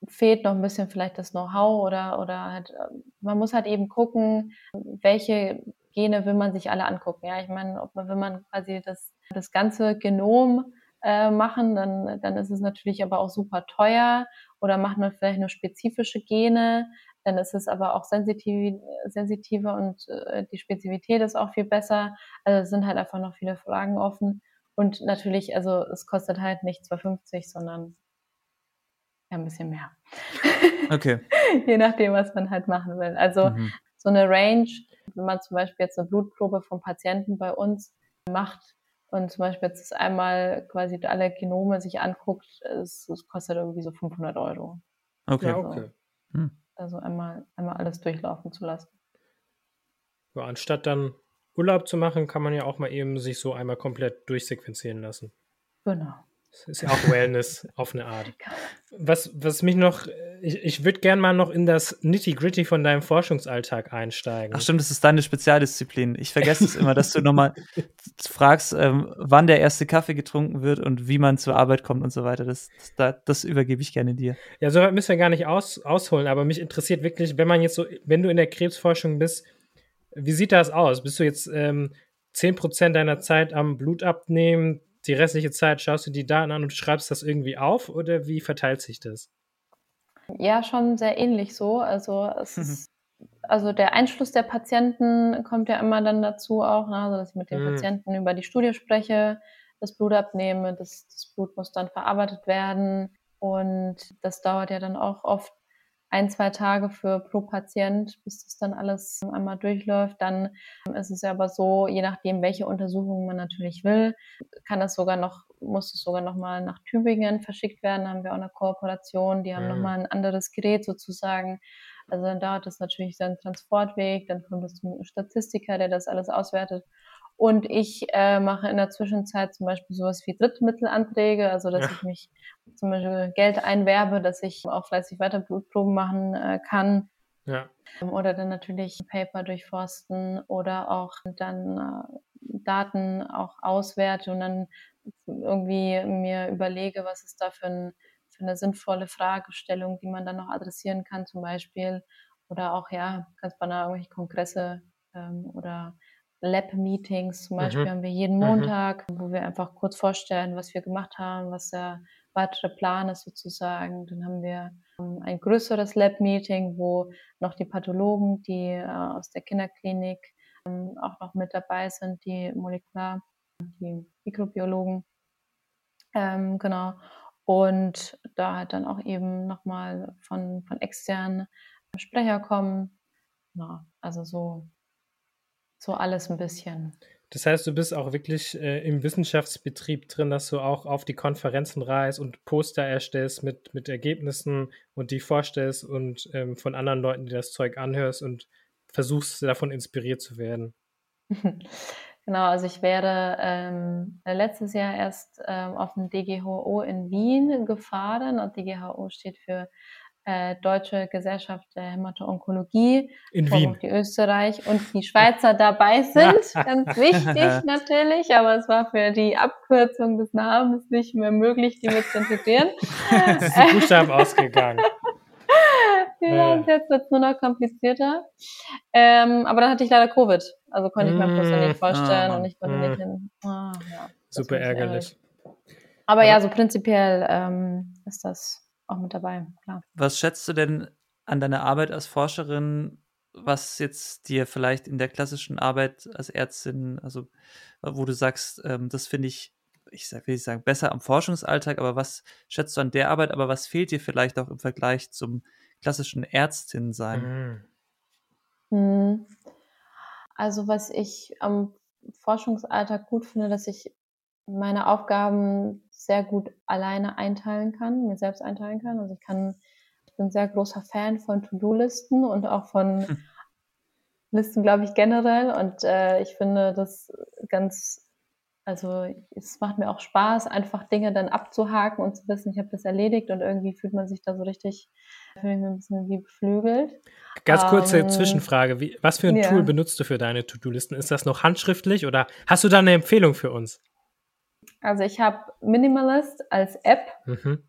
fehlt noch ein bisschen vielleicht das Know-how oder, oder halt, ähm, man muss halt eben gucken, welche Gene will man sich alle angucken. Ja, ich meine, ob man, wenn man quasi das, das ganze Genom äh, machen, dann, dann ist es natürlich aber auch super teuer oder macht man vielleicht nur spezifische Gene, dann ist es aber auch sensitiv, sensitiver und äh, die Spezifität ist auch viel besser. Also es sind halt einfach noch viele Fragen offen. Und natürlich, also es kostet halt nicht 2,50, sondern ja, ein bisschen mehr. Okay. Je nachdem, was man halt machen will. Also mhm. so eine Range, wenn man zum Beispiel jetzt eine Blutprobe vom Patienten bei uns macht und zum Beispiel jetzt einmal quasi alle Genome sich anguckt, es, es kostet irgendwie so 500 Euro. Okay. Also, okay. Hm. also einmal, einmal alles durchlaufen zu lassen. Ja, anstatt dann Urlaub zu machen, kann man ja auch mal eben sich so einmal komplett durchsequenzieren lassen. Genau. Das ist ja auch Wellness auf eine Art. Was, was mich noch, ich, ich würde gerne mal noch in das Nitty-Gritty von deinem Forschungsalltag einsteigen. Ach stimmt, das ist deine Spezialdisziplin. Ich vergesse es immer, dass du nochmal fragst, ähm, wann der erste Kaffee getrunken wird und wie man zur Arbeit kommt und so weiter. Das, das, das übergebe ich gerne dir. Ja, soweit müssen wir gar nicht aus, ausholen, aber mich interessiert wirklich, wenn man jetzt so, wenn du in der Krebsforschung bist, wie sieht das aus? Bist du jetzt ähm, 10% deiner Zeit am Blut abnehmen, die restliche Zeit schaust du die Daten an und schreibst das irgendwie auf oder wie verteilt sich das? Ja, schon sehr ähnlich so. Also es ist also der Einschluss der Patienten kommt ja immer dann dazu auch, ne? also dass ich mit den mhm. Patienten über die Studie spreche, das Blut abnehme, das, das Blut muss dann verarbeitet werden und das dauert ja dann auch oft ein, zwei Tage für pro Patient, bis das dann alles einmal durchläuft. Dann ist es ja aber so, je nachdem, welche Untersuchungen man natürlich will, kann das sogar noch, muss es sogar noch mal nach Tübingen verschickt werden. Da haben wir auch eine Kooperation, die haben mhm. noch mal ein anderes Gerät sozusagen. Also dann dauert es natürlich seinen Transportweg, dann kommt es zum Statistiker, der das alles auswertet. Und ich äh, mache in der Zwischenzeit zum Beispiel sowas wie Drittmittelanträge, also dass ja. ich mich zum Beispiel Geld einwerbe, dass ich auch fleißig weiter Blutproben machen äh, kann. Ja. Oder dann natürlich Paper durchforsten oder auch dann äh, Daten auch auswerte und dann irgendwie mir überlege, was ist da für, ein, für eine sinnvolle Fragestellung, die man dann noch adressieren kann zum Beispiel. Oder auch, ja, ganz banal irgendwelche Kongresse ähm, oder Lab-Meetings zum Beispiel mhm. haben wir jeden mhm. Montag, mhm. wo wir einfach kurz vorstellen, was wir gemacht haben, was der weitere Plan ist sozusagen. Dann haben wir ähm, ein größeres Lab-Meeting, wo noch die Pathologen, die äh, aus der Kinderklinik ähm, auch noch mit dabei sind, die Molekular, die Mikrobiologen. Ähm, genau. Und da halt dann auch eben nochmal von, von externen Sprecher kommen. Ja, also so so alles ein bisschen. Das heißt, du bist auch wirklich äh, im Wissenschaftsbetrieb drin, dass du auch auf die Konferenzen reist und Poster erstellst mit, mit Ergebnissen und die vorstellst und ähm, von anderen Leuten, die das Zeug anhörst und versuchst davon inspiriert zu werden. Genau, also ich werde ähm, letztes Jahr erst ähm, auf dem DGHO in Wien gefahren und DGHO steht für äh, Deutsche Gesellschaft der Hämato-Onkologie, in Wien. die Österreich und die Schweizer dabei sind. Ganz wichtig natürlich, aber es war für die Abkürzung des Namens nicht mehr möglich, die mit zu integrieren. es ist die Buchstaben ausgegangen. ja, und jetzt wird es nur noch komplizierter. Ähm, aber dann hatte ich leider Covid. Also konnte ich mir mm, Poster nicht vorstellen oh, und ich konnte mm. nicht hin. Oh, ja, Super ärgerlich. Aber ja, so prinzipiell ähm, ist das auch mit dabei, klar. Was schätzt du denn an deiner Arbeit als Forscherin, was jetzt dir vielleicht in der klassischen Arbeit als Ärztin, also wo du sagst, ähm, das finde ich, ich will nicht sagen, besser am Forschungsalltag, aber was schätzt du an der Arbeit, aber was fehlt dir vielleicht auch im Vergleich zum klassischen Ärztin sein? Mhm. Hm. Also was ich am Forschungsalltag gut finde, dass ich meine Aufgaben sehr gut alleine einteilen kann, mir selbst einteilen kann. Also ich kann, ich bin ein sehr großer Fan von To-Do-Listen und auch von hm. Listen, glaube ich, generell. Und äh, ich finde das ganz, also es macht mir auch Spaß, einfach Dinge dann abzuhaken und zu wissen, ich habe das erledigt und irgendwie fühlt man sich da so richtig, fühle ich mich ein bisschen wie beflügelt. Ganz kurze ähm, Zwischenfrage. Wie, was für ein ja. Tool benutzt du für deine To-Do-Listen? Ist das noch handschriftlich oder hast du da eine Empfehlung für uns? Also ich habe Minimalist als App, mhm.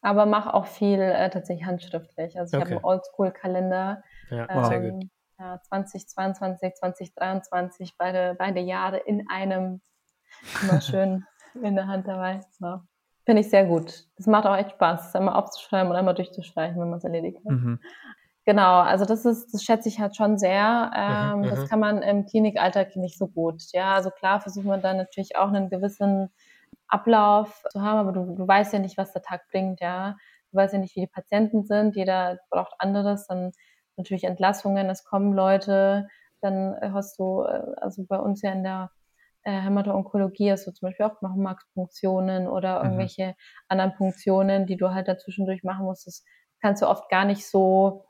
aber mache auch viel äh, tatsächlich handschriftlich. Also ich okay. habe einen Oldschool-Kalender. Ja, ähm, sehr gut. Ja, 2022, 2023, beide, beide Jahre in einem immer schön in der Hand dabei. Ja. Finde ich sehr gut. Das macht auch echt Spaß, es einmal aufzuschreiben und einmal durchzustreichen, wenn man es erledigt hat. Mhm. Genau, also das ist, das schätze ich halt schon sehr. Ähm, mhm, das kann man im Klinikalltag nicht so gut. Ja, also klar versucht man dann natürlich auch einen gewissen Ablauf zu haben, aber du, du weißt ja nicht, was der Tag bringt, ja. Du weißt ja nicht, wie die Patienten sind, jeder braucht anderes, dann natürlich Entlassungen, es kommen Leute, dann hast du, äh, also bei uns ja in der äh, Hämato-Onkologie hast du zum Beispiel auch noch Max-Punktionen oder mhm. irgendwelche mhm. anderen Punktionen, die du halt dazwischendurch machen musst. Das kannst du oft gar nicht so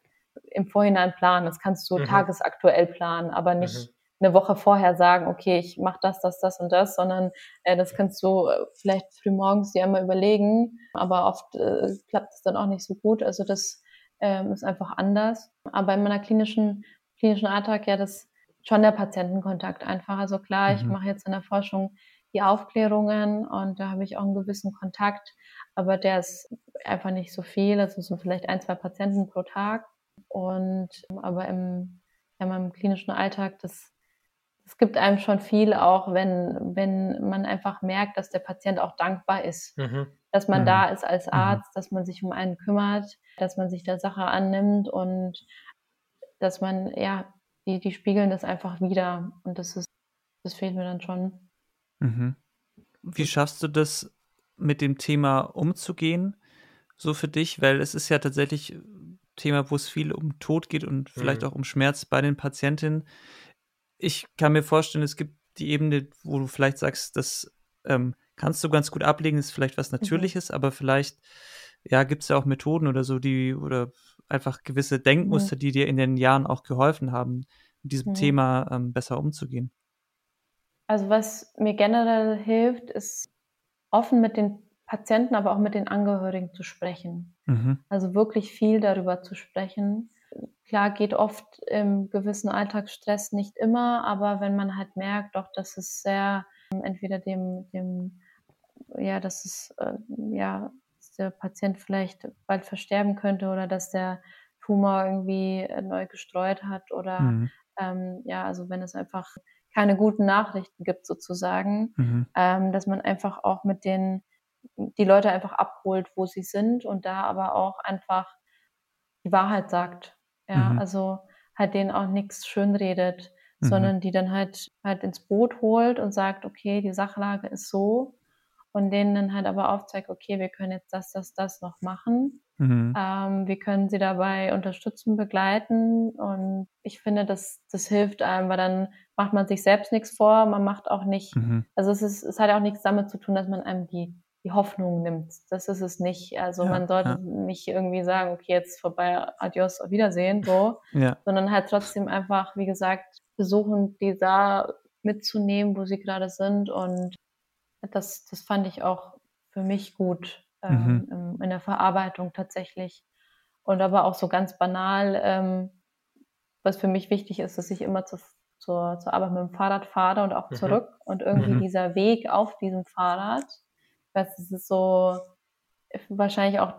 im Vorhinein planen. Das kannst du mhm. tagesaktuell planen, aber nicht mhm eine Woche vorher sagen, okay, ich mache das, das, das und das, sondern äh, das kannst du äh, vielleicht früh morgens dir einmal überlegen, aber oft äh, klappt es dann auch nicht so gut. Also das ähm, ist einfach anders. Aber in meiner klinischen, klinischen Alltag ja das schon der Patientenkontakt einfach. Also klar, mhm. ich mache jetzt in der Forschung die Aufklärungen und da habe ich auch einen gewissen Kontakt, aber der ist einfach nicht so viel. Also sind vielleicht ein, zwei Patienten pro Tag. Und aber im, ja, meinem klinischen Alltag, das es gibt einem schon viel auch, wenn, wenn man einfach merkt, dass der Patient auch dankbar ist. Mhm. dass man mhm. da ist als mhm. Arzt, mhm. dass man sich um einen kümmert, dass man sich der Sache annimmt und dass man, ja, die, die spiegeln das einfach wieder. Und das ist, das fehlt mir dann schon. Mhm. Wie schaffst du das, mit dem Thema umzugehen, so für dich? Weil es ist ja tatsächlich ein Thema, wo es viel um Tod geht und vielleicht mhm. auch um Schmerz bei den Patientinnen. Ich kann mir vorstellen, es gibt die Ebene, wo du vielleicht sagst, das ähm, kannst du ganz gut ablegen, ist vielleicht was mhm. Natürliches, mhm. aber vielleicht, ja, gibt es ja auch Methoden oder so, die, oder einfach gewisse Denkmuster, mhm. die dir in den Jahren auch geholfen haben, mit diesem mhm. Thema ähm, besser umzugehen. Also was mir generell hilft, ist offen mit den Patienten, aber auch mit den Angehörigen zu sprechen. Mhm. Also wirklich viel darüber zu sprechen. Klar geht oft im gewissen Alltagsstress nicht immer, aber wenn man halt merkt, doch, dass es sehr entweder dem, dem ja, dass es äh, ja, dass der Patient vielleicht bald versterben könnte oder dass der Tumor irgendwie äh, neu gestreut hat oder mhm. ähm, ja, also wenn es einfach keine guten Nachrichten gibt sozusagen, mhm. ähm, dass man einfach auch mit den die Leute einfach abholt, wo sie sind und da aber auch einfach die Wahrheit sagt. Ja, mhm. also halt denen auch nichts schönredet, mhm. sondern die dann halt halt ins Boot holt und sagt, okay, die Sachlage ist so und denen dann halt aber aufzeigt, okay, wir können jetzt das, das, das noch machen. Mhm. Ähm, wir können sie dabei unterstützen, begleiten und ich finde, das, das hilft einem, weil dann macht man sich selbst nichts vor, man macht auch nicht, mhm. also es ist, es hat auch nichts damit zu tun, dass man einem die, die Hoffnung nimmt. Das ist es nicht. Also ja, man sollte ja. nicht irgendwie sagen, okay, jetzt vorbei, adios, auf Wiedersehen, so, ja. sondern halt trotzdem einfach, wie gesagt, versuchen, die da mitzunehmen, wo sie gerade sind und das, das fand ich auch für mich gut ähm, mhm. in der Verarbeitung tatsächlich. Und aber auch so ganz banal, ähm, was für mich wichtig ist, dass ich immer zu, zur, zur Arbeit mit dem Fahrrad fahre und auch mhm. zurück. Und irgendwie mhm. dieser Weg auf diesem Fahrrad, das ist so wahrscheinlich auch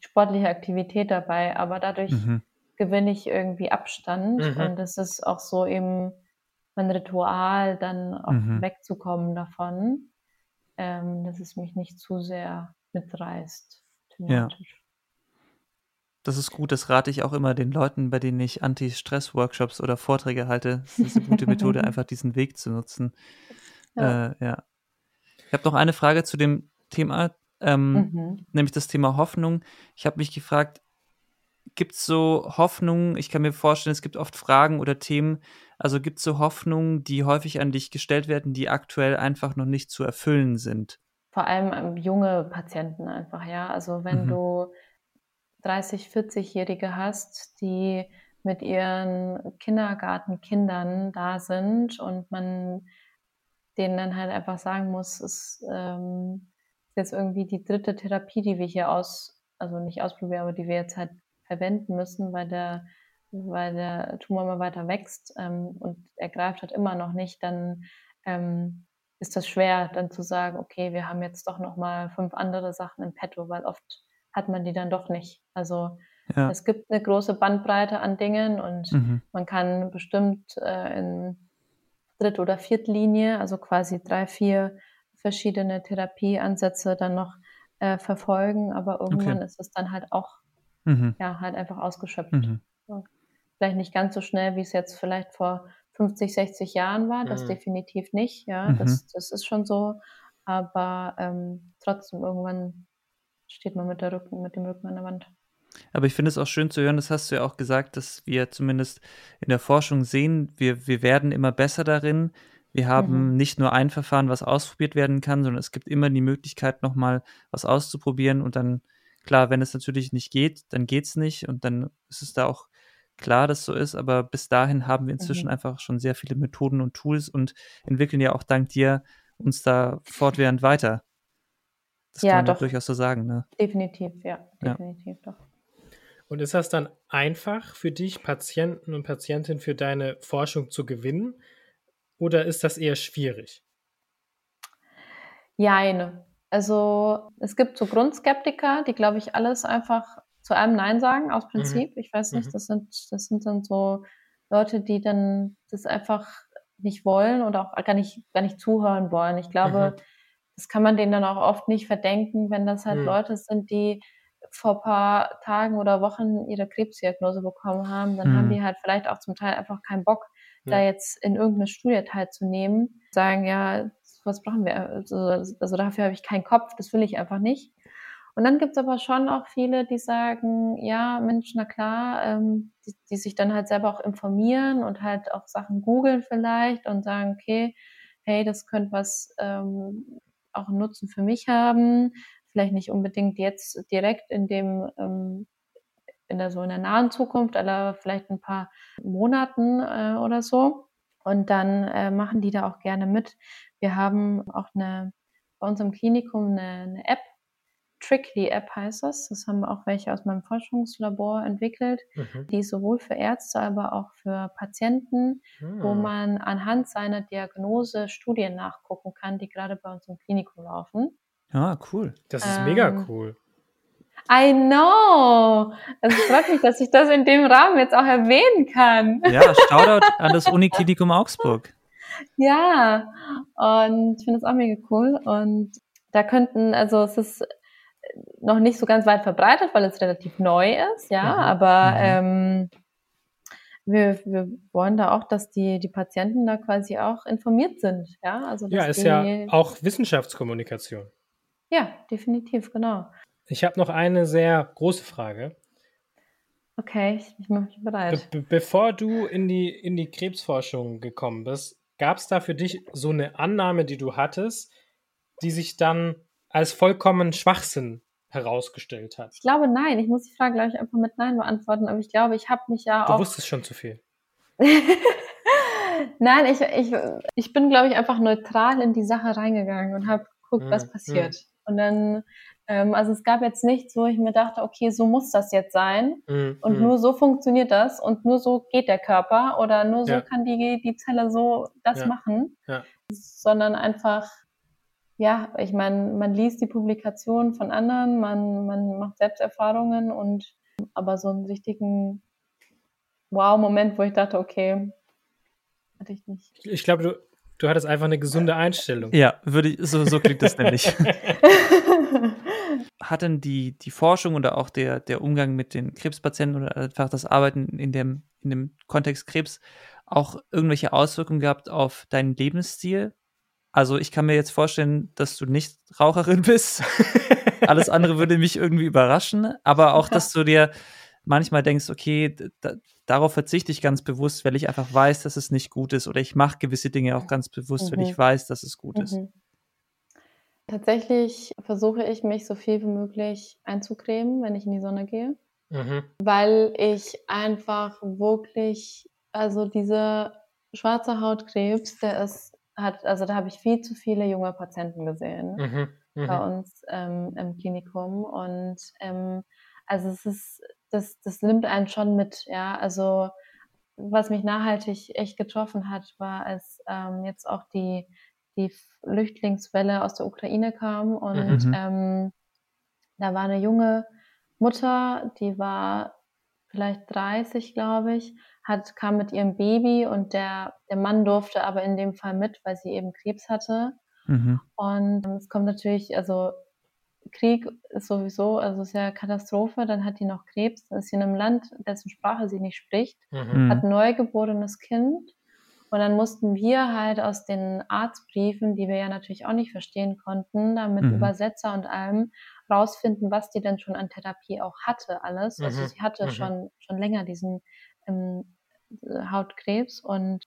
sportliche Aktivität dabei, aber dadurch mhm. gewinne ich irgendwie Abstand. Mhm. Und es ist auch so eben mein Ritual, dann auch mhm. wegzukommen davon, ähm, dass es mich nicht zu sehr mitreißt. Thematisch. Ja. Das ist gut, das rate ich auch immer den Leuten, bei denen ich Anti-Stress-Workshops oder Vorträge halte. Das ist eine gute Methode, einfach diesen Weg zu nutzen. Ja. Äh, ja. Ich habe noch eine Frage zu dem Thema, ähm, mhm. nämlich das Thema Hoffnung. Ich habe mich gefragt, gibt es so Hoffnungen? Ich kann mir vorstellen, es gibt oft Fragen oder Themen. Also gibt es so Hoffnungen, die häufig an dich gestellt werden, die aktuell einfach noch nicht zu erfüllen sind? Vor allem ähm, junge Patienten einfach, ja. Also wenn mhm. du 30, 40-Jährige hast, die mit ihren Kindergartenkindern da sind und man denen dann halt einfach sagen muss, es ähm, ist jetzt irgendwie die dritte Therapie, die wir hier aus, also nicht ausprobieren, aber die wir jetzt halt verwenden müssen, weil der, weil der Tumor immer weiter wächst ähm, und er greift halt immer noch nicht, dann ähm, ist das schwer, dann zu sagen, okay, wir haben jetzt doch noch mal fünf andere Sachen im Petto, weil oft hat man die dann doch nicht. Also ja. es gibt eine große Bandbreite an Dingen und mhm. man kann bestimmt äh, in Dritt- oder Viertlinie, also quasi drei, vier verschiedene Therapieansätze dann noch äh, verfolgen, aber irgendwann okay. ist es dann halt auch mhm. ja halt einfach ausgeschöpft. Mhm. So. Vielleicht nicht ganz so schnell, wie es jetzt vielleicht vor 50, 60 Jahren war, das mhm. definitiv nicht, ja, das, mhm. das ist schon so, aber ähm, trotzdem irgendwann steht man mit, der Rücken, mit dem Rücken an der Wand. Aber ich finde es auch schön zu hören, das hast du ja auch gesagt, dass wir zumindest in der Forschung sehen, wir, wir werden immer besser darin. Wir haben mhm. nicht nur ein Verfahren, was ausprobiert werden kann, sondern es gibt immer die Möglichkeit, nochmal was auszuprobieren. Und dann, klar, wenn es natürlich nicht geht, dann geht es nicht. Und dann ist es da auch klar, dass so ist. Aber bis dahin haben wir inzwischen mhm. einfach schon sehr viele Methoden und Tools und entwickeln ja auch dank dir uns da fortwährend weiter. Das ja, kann man doch. durchaus so sagen, ne? Definitiv, ja, definitiv ja. doch. Und ist das dann einfach für dich, Patienten und Patientinnen für deine Forschung zu gewinnen? Oder ist das eher schwierig? Jein. Also es gibt so Grundskeptiker, die, glaube ich, alles einfach zu einem Nein sagen, aus mhm. Prinzip. Mhm. Ich weiß nicht, mhm. das sind, das sind dann so Leute, die dann das einfach nicht wollen oder auch gar nicht, gar nicht zuhören wollen. Ich glaube, mhm das kann man denen dann auch oft nicht verdenken, wenn das halt mhm. Leute sind, die vor ein paar Tagen oder Wochen ihre Krebsdiagnose bekommen haben, dann mhm. haben die halt vielleicht auch zum Teil einfach keinen Bock, ja. da jetzt in irgendeine Studie teilzunehmen. Sagen, ja, was brauchen wir? Also, also dafür habe ich keinen Kopf, das will ich einfach nicht. Und dann gibt es aber schon auch viele, die sagen, ja, Mensch, na klar, ähm, die, die, sich dann halt selber auch informieren und halt auch Sachen googeln vielleicht und sagen, okay, hey, das könnte was ähm, auch einen Nutzen für mich haben. Vielleicht nicht unbedingt jetzt direkt in dem ähm, in der so in der nahen Zukunft, aber vielleicht ein paar Monaten äh, oder so. Und dann äh, machen die da auch gerne mit. Wir haben auch eine bei uns im Klinikum eine, eine App, Trickly App heißt das. Das haben auch welche aus meinem Forschungslabor entwickelt. Mhm. Die ist sowohl für Ärzte, aber auch für Patienten, mhm. wo man anhand seiner Diagnose Studien nachgucken kann, die gerade bei uns im Klinikum laufen. Ah, cool. Das ist ähm, mega cool. I know. Es freut mich, dass ich das in dem Rahmen jetzt auch erwähnen kann. Ja, Shoutout an das Uniklinikum Augsburg. Ja, und ich finde es auch mega cool. Und da könnten, also es ist noch nicht so ganz weit verbreitet, weil es relativ neu ist, ja, mhm. aber mhm. ähm, wir, wir wollen da auch, dass die, die Patienten da quasi auch informiert sind, ja. Also, ja, ist ja auch Wissenschaftskommunikation. Ja, definitiv, genau. Ich habe noch eine sehr große Frage. Okay, ich, ich mache mich bereit. Be bevor du in die, in die Krebsforschung gekommen bist, gab es da für dich so eine Annahme, die du hattest, die sich dann als vollkommen Schwachsinn herausgestellt hat? Ich glaube, nein. Ich muss die Frage, glaube ich, einfach mit Nein beantworten. Aber ich glaube, ich habe mich ja du auch. Du wusstest schon zu viel. nein, ich, ich, ich bin, glaube ich, einfach neutral in die Sache reingegangen und habe geguckt, hm, was passiert. Hm. Und dann, ähm, also es gab jetzt nichts, wo ich mir dachte, okay, so muss das jetzt sein. Hm, und hm. nur so funktioniert das und nur so geht der Körper oder nur so ja. kann die, die Zelle so das ja. machen. Ja. Sondern einfach ja, ich meine, man liest die Publikationen von anderen, man, man macht Selbsterfahrungen und aber so einen richtigen Wow-Moment, wo ich dachte, okay, hatte ich nicht. Ich glaube, du, du hattest einfach eine gesunde Einstellung. Ja, würde ich, so, so klingt das nämlich. Hat denn die, die Forschung oder auch der, der Umgang mit den Krebspatienten oder einfach das Arbeiten in dem, in dem Kontext Krebs auch irgendwelche Auswirkungen gehabt auf deinen Lebensstil? Also ich kann mir jetzt vorstellen, dass du nicht Raucherin bist. Alles andere würde mich irgendwie überraschen. Aber auch, dass du dir manchmal denkst, okay, da, darauf verzichte ich ganz bewusst, weil ich einfach weiß, dass es nicht gut ist. Oder ich mache gewisse Dinge auch ganz bewusst, mhm. weil ich mhm. weiß, dass es gut mhm. ist. Tatsächlich versuche ich mich so viel wie möglich einzucremen, wenn ich in die Sonne gehe. Mhm. Weil ich einfach wirklich, also diese schwarze Hautkrebs, der ist hat, also da habe ich viel zu viele junge Patienten gesehen mhm, bei mhm. uns ähm, im Klinikum. Und ähm, also es ist, das, das nimmt einen schon mit, ja. Also was mich nachhaltig echt getroffen hat, war, als ähm, jetzt auch die, die Flüchtlingswelle aus der Ukraine kam und mhm. ähm, da war eine junge Mutter, die war vielleicht 30, glaube ich, hat, kam mit ihrem Baby und der, der Mann durfte aber in dem Fall mit, weil sie eben Krebs hatte. Mhm. Und es kommt natürlich, also Krieg ist sowieso, also ist ja Katastrophe, dann hat die noch Krebs, dann ist sie in einem Land, dessen Sprache sie nicht spricht, mhm. hat ein neugeborenes Kind. Und dann mussten wir halt aus den Arztbriefen, die wir ja natürlich auch nicht verstehen konnten, da mit mhm. Übersetzer und allem rausfinden, was die denn schon an Therapie auch hatte, alles. Also mhm. sie hatte mhm. schon, schon länger diesen ähm, Hautkrebs und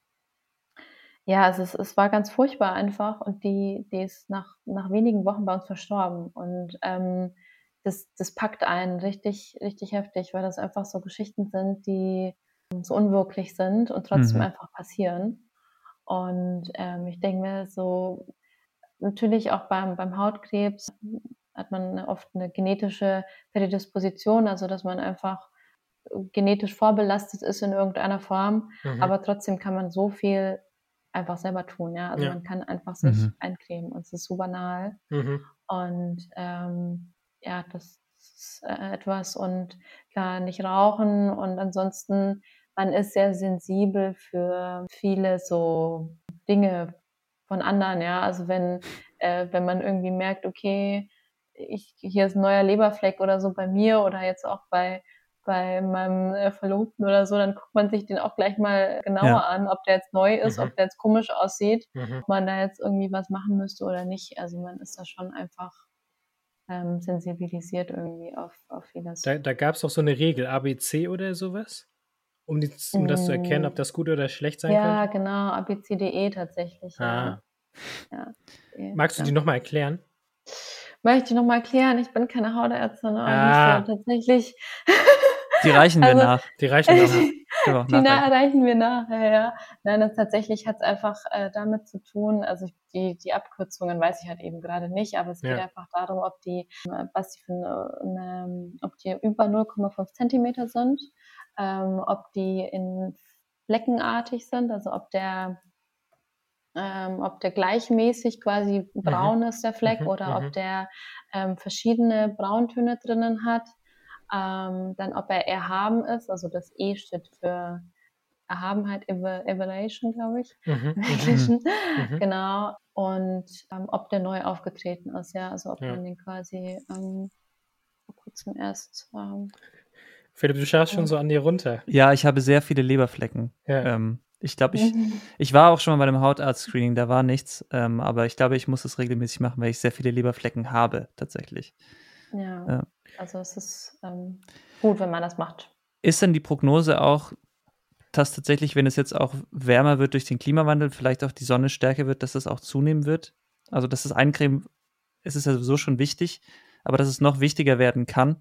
ja, also es, es war ganz furchtbar einfach und die, die ist nach, nach wenigen Wochen bei uns verstorben und ähm, das, das packt einen richtig, richtig heftig, weil das einfach so Geschichten sind, die so unwirklich sind und trotzdem mhm. einfach passieren. Und ähm, ich denke mir so, natürlich auch beim, beim Hautkrebs hat man oft eine genetische Prädisposition, also dass man einfach genetisch vorbelastet ist in irgendeiner Form, mhm. aber trotzdem kann man so viel einfach selber tun, ja. Also ja. man kann einfach sich mhm. eincremen und es ist so banal. Mhm. Und ähm, ja, das ist äh, etwas und klar nicht rauchen und ansonsten man ist sehr sensibel für viele so Dinge von anderen, ja. Also wenn äh, wenn man irgendwie merkt, okay, ich, hier ist ein neuer Leberfleck oder so bei mir oder jetzt auch bei, bei meinem äh, Verlobten oder so, dann guckt man sich den auch gleich mal genauer ja. an, ob der jetzt neu ist, mhm. ob der jetzt komisch aussieht, mhm. ob man da jetzt irgendwie was machen müsste oder nicht. Also man ist da schon einfach ähm, sensibilisiert irgendwie auf, auf vieles. Da, da gab es auch so eine Regel, ABC oder sowas? Um, die, um das zu erkennen, ob mm. das gut oder schlecht sein ja, könnte? Ja, genau, ABCDE tatsächlich. Ah. Ja. ja. Magst du die nochmal erklären? Möchte ich nochmal erklären, ich bin keine Hautärztin, aber ah. so, tatsächlich. Die reichen wir also, nach. Die reichen wir nach. Genau, die na reichen wir nach, ja, ja. Nein, das tatsächlich hat es einfach äh, damit zu tun, also die, die Abkürzungen weiß ich halt eben gerade nicht, aber es geht ja. einfach darum, ob die, äh, was die für eine, eine ob die über 0,5 Zentimeter sind, ähm, ob die in fleckenartig sind, also ob der ähm, ob der gleichmäßig quasi mhm. braun mhm. ist, der Fleck, mhm. oder mhm. ob der ähm, verschiedene Brauntöne drinnen hat. Ähm, dann ob er erhaben ist, also das E steht für Erhabenheit, Evaluation, glaube ich. Mhm. mhm. mhm. genau. Und ähm, ob der neu aufgetreten ist, ja, also ob ja. man den quasi ähm, vor kurzem erst. Philipp, du schaust schon so an dir runter. Ja, ich habe sehr viele Leberflecken. Ja. Ähm, ich glaube, ich, ich war auch schon mal bei einem Hautarzt-Screening, da war nichts, ähm, aber ich glaube, ich muss das regelmäßig machen, weil ich sehr viele Leberflecken habe, tatsächlich. Ja, ja. also es ist ähm, gut, wenn man das macht. Ist denn die Prognose auch, dass tatsächlich, wenn es jetzt auch wärmer wird durch den Klimawandel, vielleicht auch die Sonne stärker wird, dass das auch zunehmen wird? Also, dass das Eincremen, es ist ja sowieso schon wichtig, aber dass es noch wichtiger werden kann?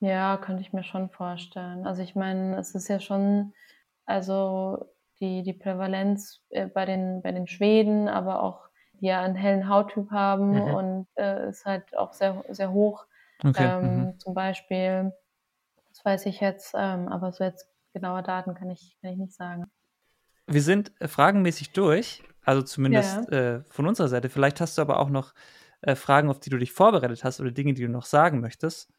Ja, könnte ich mir schon vorstellen. Also ich meine, es ist ja schon also die, die Prävalenz äh, bei, den, bei den Schweden, aber auch die ja einen hellen Hauttyp haben mhm. und äh, ist halt auch sehr, sehr hoch. Okay. Ähm, mhm. Zum Beispiel, das weiß ich jetzt, ähm, aber so jetzt genaue Daten kann ich, kann ich nicht sagen. Wir sind äh, fragenmäßig durch, also zumindest ja. äh, von unserer Seite. Vielleicht hast du aber auch noch Fragen, auf die du dich vorbereitet hast oder Dinge, die du noch sagen möchtest.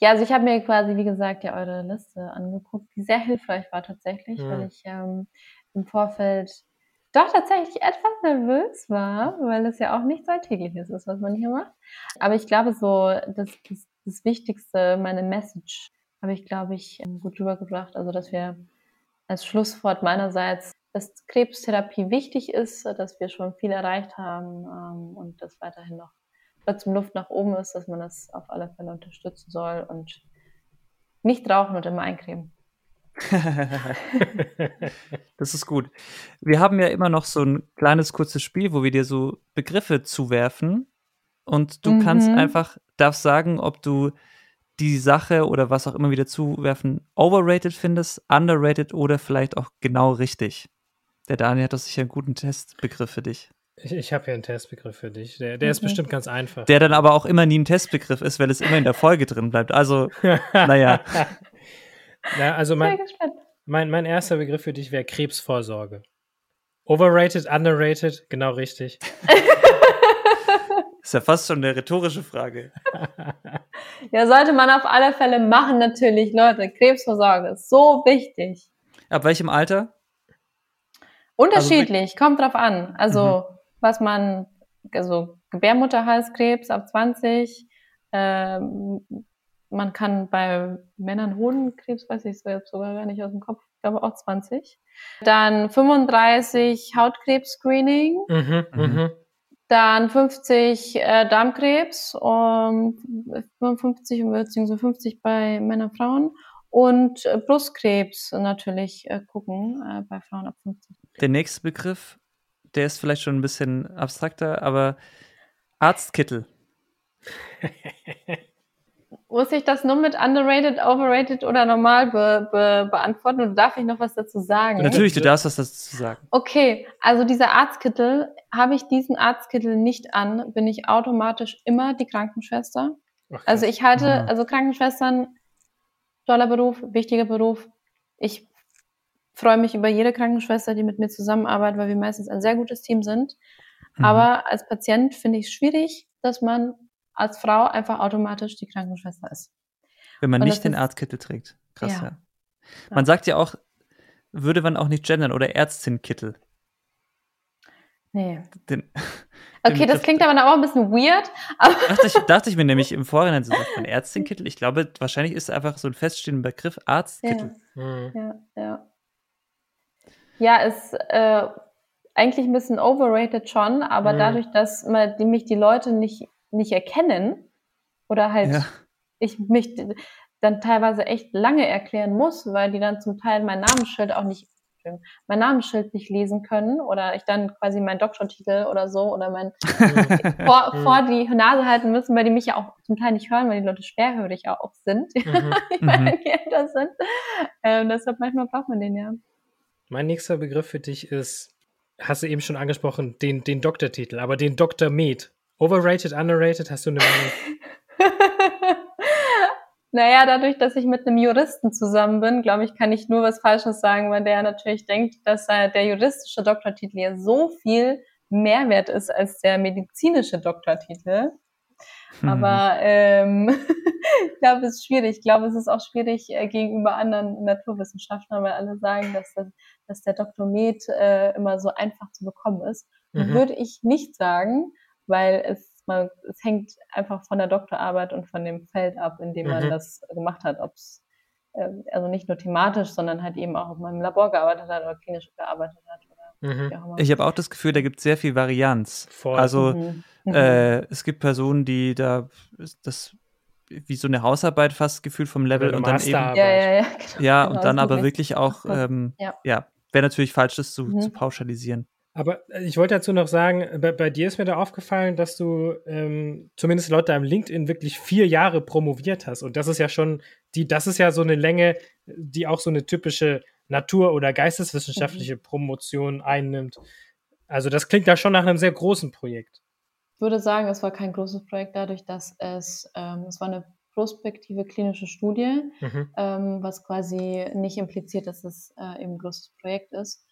Ja, also ich habe mir quasi, wie gesagt, ja eure Liste angeguckt, die sehr hilfreich war tatsächlich, ja. weil ich ähm, im Vorfeld doch tatsächlich etwas nervös war, weil es ja auch nichts Alltägliches ist, was man hier macht. Aber ich glaube, so das, das, das Wichtigste, meine Message, habe ich, glaube ich, ähm, gut rübergebracht. Also, dass wir als Schlusswort meinerseits, dass Krebstherapie wichtig ist, dass wir schon viel erreicht haben ähm, und dass weiterhin noch trotzdem Luft nach oben ist, dass man das auf alle Fälle unterstützen soll und nicht rauchen und immer eincremen. das ist gut. Wir haben ja immer noch so ein kleines kurzes Spiel, wo wir dir so Begriffe zuwerfen und du mhm. kannst einfach, darfst sagen, ob du die Sache oder was auch immer wieder zuwerfen overrated findest, underrated oder vielleicht auch genau richtig. Der Daniel hat doch sicher einen guten Testbegriff für dich. Ich, ich habe hier einen Testbegriff für dich. Der, der ist mhm. bestimmt ganz einfach. Der dann aber auch immer nie ein Testbegriff ist, weil es immer in der Folge drin bleibt. Also, naja. Na, also mein, mein, mein erster Begriff für dich wäre Krebsvorsorge. Overrated, underrated, genau richtig. ist ja fast schon eine rhetorische Frage. ja, sollte man auf alle Fälle machen, natürlich, Leute. Krebsvorsorge ist so wichtig. Ab welchem Alter? Unterschiedlich, also, kommt drauf an. Also, mhm was man, also Gebärmutterhalskrebs ab 20, ähm, man kann bei Männern Hodenkrebs, weiß ich jetzt sogar gar nicht aus dem Kopf, ich glaube auch 20. Dann 35 Hautkrebs-Screening. Mhm, mhm. Dann 50 äh, Darmkrebs, um, 55 bzw. 50 bei Männern und Frauen. Und äh, Brustkrebs natürlich äh, gucken äh, bei Frauen ab 50. Der nächste Begriff der ist vielleicht schon ein bisschen abstrakter, aber Arztkittel. Muss ich das nur mit underrated, overrated oder normal be be beantworten oder darf ich noch was dazu sagen? Natürlich, du darfst was dazu sagen. Okay, also dieser Arztkittel, habe ich diesen Arztkittel nicht an, bin ich automatisch immer die Krankenschwester. Ach, also ich halte, mhm. also Krankenschwestern, toller Beruf, wichtiger Beruf. Ich freue mich über jede Krankenschwester, die mit mir zusammenarbeitet, weil wir meistens ein sehr gutes Team sind. Mhm. Aber als Patient finde ich es schwierig, dass man als Frau einfach automatisch die Krankenschwester ist. Wenn man Und nicht den Arztkittel trägt. Krass, ja. ja. Man sagt ja auch, würde man auch nicht gendern oder Ärztin-Kittel. Nee. Den, Okay, das klingt aber auch ein bisschen weird. dachte, ich, dachte ich mir nämlich im Vorhinein, so sagt man Ärztinkittel. Ich glaube, wahrscheinlich ist es einfach so ein feststehender Begriff, Arztkittel. Ja, mhm. ja, ja. Ja, ist äh, eigentlich ein bisschen overrated schon, aber mhm. dadurch, dass man, die, mich die Leute nicht, nicht erkennen oder halt ja. ich mich dann teilweise echt lange erklären muss, weil die dann zum Teil mein Namensschild auch nicht mein Namensschild nicht lesen können oder ich dann quasi meinen Doktortitel oder so oder mein vor, vor die Nase halten müssen, weil die mich ja auch zum Teil nicht hören, weil die Leute schwerhörig auch sind, mhm. weil die älter sind. Ähm, deshalb manchmal braucht man den ja. Mein nächster Begriff für dich ist, hast du eben schon angesprochen, den, den Doktortitel, aber den Dr. Med. Overrated, underrated, hast du eine Meinung? Naja, dadurch, dass ich mit einem Juristen zusammen bin, glaube ich, kann ich nur was Falsches sagen, weil der natürlich denkt, dass äh, der juristische Doktortitel ja so viel Mehrwert ist als der medizinische Doktortitel. Hm. Aber ähm, ich glaube, es ist schwierig. Ich glaube, es ist auch schwierig äh, gegenüber anderen Naturwissenschaftlern, weil alle sagen, dass, das, dass der Doktor Med äh, immer so einfach zu bekommen ist. Mhm. Würde ich nicht sagen, weil es man, es hängt einfach von der Doktorarbeit und von dem Feld ab, in dem man mhm. das gemacht hat, ob es äh, also nicht nur thematisch, sondern halt eben auch, ob man im Labor gearbeitet hat oder klinisch gearbeitet hat. Mhm. Ich habe auch das Gefühl, da gibt es sehr viel Varianz. Voll. Also mhm. äh, es gibt Personen, die da das wie so eine Hausarbeit fast gefühlt vom Level und dann eben ja, ja, ja, genau. ja und dann aber wirklich auch ähm, ja, ja wäre natürlich falsch, das zu, mhm. zu pauschalisieren. Aber äh, ich wollte dazu noch sagen, bei, bei, dir ist mir da aufgefallen, dass du ähm, zumindest laut deinem LinkedIn wirklich vier Jahre promoviert hast. Und das ist ja schon, die, das ist ja so eine Länge, die auch so eine typische Natur- oder geisteswissenschaftliche mhm. Promotion einnimmt. Also das klingt da schon nach einem sehr großen Projekt. Ich würde sagen, es war kein großes Projekt, dadurch, dass es, ähm, es war eine prospektive klinische Studie, mhm. ähm, was quasi nicht impliziert, dass es äh, eben ein großes Projekt ist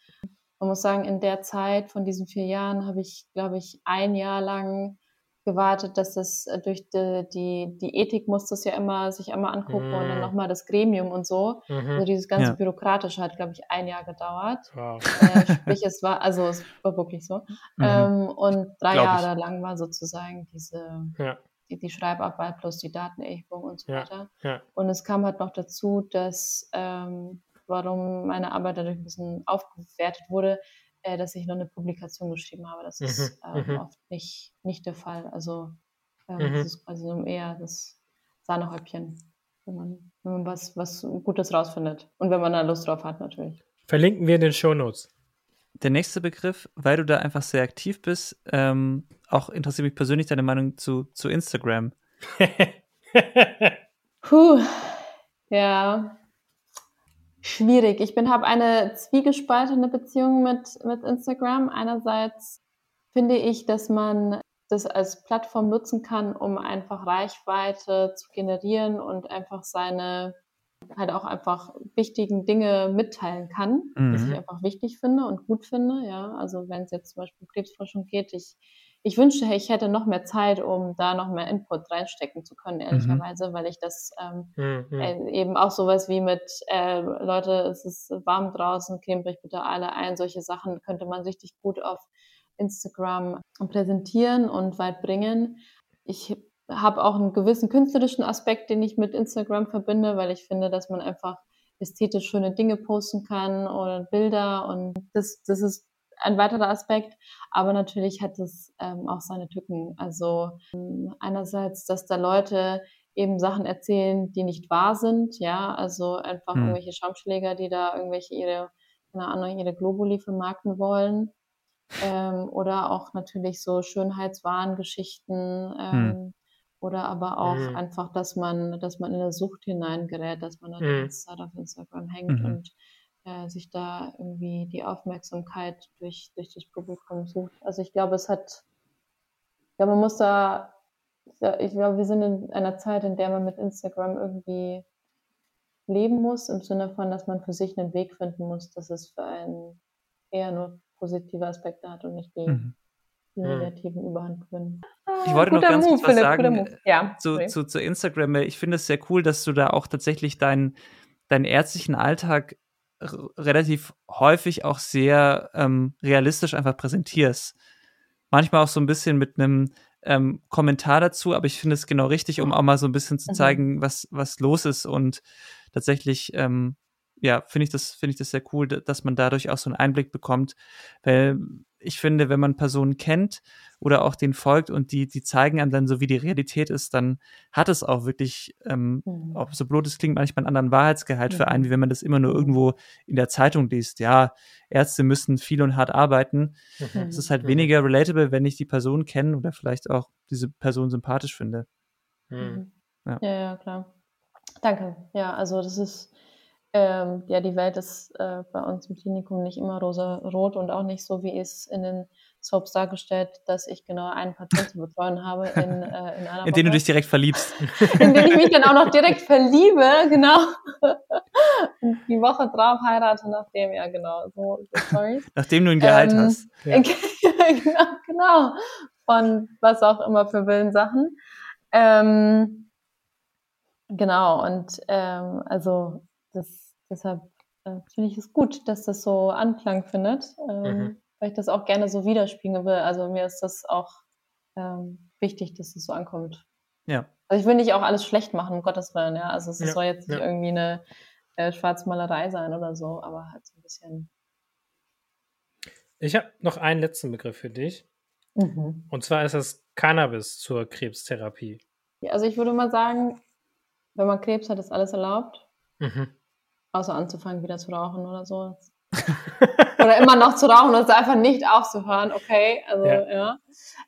man muss sagen, in der Zeit von diesen vier Jahren habe ich, glaube ich, ein Jahr lang gewartet, dass das äh, durch die, die, die Ethik muss das ja immer sich immer angucken mm. und dann mhm. nochmal das Gremium und so. Mhm. Also dieses ganze ja. Bürokratische hat, glaube ich, ein Jahr gedauert. Wow. Äh, sprich, es war, also es war wirklich so. Mhm. Ähm, und drei Glaub Jahre ich. lang war sozusagen diese, ja. Die, die Schreibarbeit plus die Datenerhebung und so ja. weiter. Und es kam halt noch dazu, dass ähm, warum meine Arbeit dadurch ein bisschen aufgewertet wurde, äh, dass ich noch eine Publikation geschrieben habe. Das mhm, ist äh, mhm. oft nicht, nicht der Fall. Also äh, mhm. das ist quasi so eher das Sahnehäubchen, wenn man, wenn man was, was Gutes rausfindet. Und wenn man da Lust drauf hat, natürlich. Verlinken wir in den Shownotes. Der nächste Begriff, weil du da einfach sehr aktiv bist, ähm, auch interessiert mich persönlich deine Meinung zu, zu Instagram. Puh, ja, schwierig. Ich habe eine zwiegespaltene Beziehung mit mit Instagram. Einerseits finde ich, dass man das als Plattform nutzen kann, um einfach Reichweite zu generieren und einfach seine halt auch einfach wichtigen Dinge mitteilen kann, mhm. was ich einfach wichtig finde und gut finde. Ja, also wenn es jetzt zum Beispiel um Krebsforschung geht, ich ich wünschte, ich hätte noch mehr Zeit, um da noch mehr Input reinstecken zu können, mhm. ehrlicherweise, mhm. weil ich das ähm, mhm. äh, eben auch sowas wie mit, äh, Leute, es ist warm draußen, cremt euch bitte alle ein, solche Sachen könnte man richtig gut auf Instagram präsentieren und weit bringen. Ich habe auch einen gewissen künstlerischen Aspekt, den ich mit Instagram verbinde, weil ich finde, dass man einfach ästhetisch schöne Dinge posten kann oder Bilder und das, das ist ein weiterer Aspekt. Aber natürlich hat es ähm, auch seine Tücken. Also ähm, einerseits, dass da Leute eben Sachen erzählen, die nicht wahr sind, ja, also einfach hm. irgendwelche Schaumschläger, die da irgendwelche ihre, keine Ahnung, ihre Globuli vermarkten wollen. Ähm, oder auch natürlich so Schönheitswahngeschichten, ähm, hm. Oder aber auch mhm. einfach, dass man, dass man in eine Sucht hineingerät, dass man dann mhm. die ganze Zeit auf Instagram hängt mhm. und äh, sich da irgendwie die Aufmerksamkeit durch, durch das Publikum sucht. Also ich glaube, es hat, ja, man muss da, ich glaube, wir sind in einer Zeit, in der man mit Instagram irgendwie leben muss, im Sinne von, dass man für sich einen Weg finden muss, dass es für einen eher nur positive Aspekte hat und nicht die, mhm. die mhm. negativen Überhand gewinnen. Ich wollte noch ganz Move, kurz was sagen ja, zu, zu, zu Instagram. Ich finde es sehr cool, dass du da auch tatsächlich deinen, deinen ärztlichen Alltag relativ häufig auch sehr ähm, realistisch einfach präsentierst. manchmal auch so ein bisschen mit einem ähm, Kommentar dazu, aber ich finde es genau richtig, um auch mal so ein bisschen zu mhm. zeigen, was, was los ist und tatsächlich, ähm, ja, finde ich das, finde ich das sehr cool, dass man dadurch auch so einen Einblick bekommt, weil ich finde, wenn man Personen kennt oder auch den folgt und die, die zeigen einem dann so, wie die Realität ist, dann hat es auch wirklich, ähm, mhm. ob so blöd es klingt, manchmal einen anderen Wahrheitsgehalt mhm. für einen, wie wenn man das immer nur irgendwo in der Zeitung liest. Ja, Ärzte müssen viel und hart arbeiten. Mhm. Es ist halt mhm. weniger relatable, wenn ich die Person kenne oder vielleicht auch diese Person sympathisch finde. Mhm. Mhm. Ja. ja, ja, klar. Danke. Ja, also das ist ähm, ja, die Welt ist äh, bei uns im Klinikum nicht immer rosa-rot und auch nicht so, wie es in den Soaps dargestellt, dass ich genau einen Patienten zu betreuen habe in, äh, in einer In den du dich direkt verliebst. in den ich mich dann auch noch direkt verliebe, genau. und die Woche drauf heirate, nachdem, ja genau, so, so Stories. Nachdem du ein Gehalt ähm, hast. Ja. genau, genau. Von was auch immer für Willensachen. Ähm, genau, und ähm, also das deshalb äh, finde ich es gut, dass das so Anklang findet, ähm, mhm. Weil ich das auch gerne so widerspiegeln will. Also mir ist das auch ähm, wichtig, dass es so ankommt. Ja. Also ich will nicht auch alles schlecht machen, um Gottes Willen, ja. Also es ja. soll jetzt nicht ja. irgendwie eine äh, Schwarzmalerei sein oder so, aber halt so ein bisschen. Ich habe noch einen letzten Begriff für dich. Mhm. Und zwar ist das Cannabis zur Krebstherapie. Ja, also ich würde mal sagen, wenn man Krebs hat, ist alles erlaubt. Mhm. Außer anzufangen, wieder zu rauchen oder so. oder immer noch zu rauchen oder einfach nicht aufzuhören, okay. Also, ja. ja.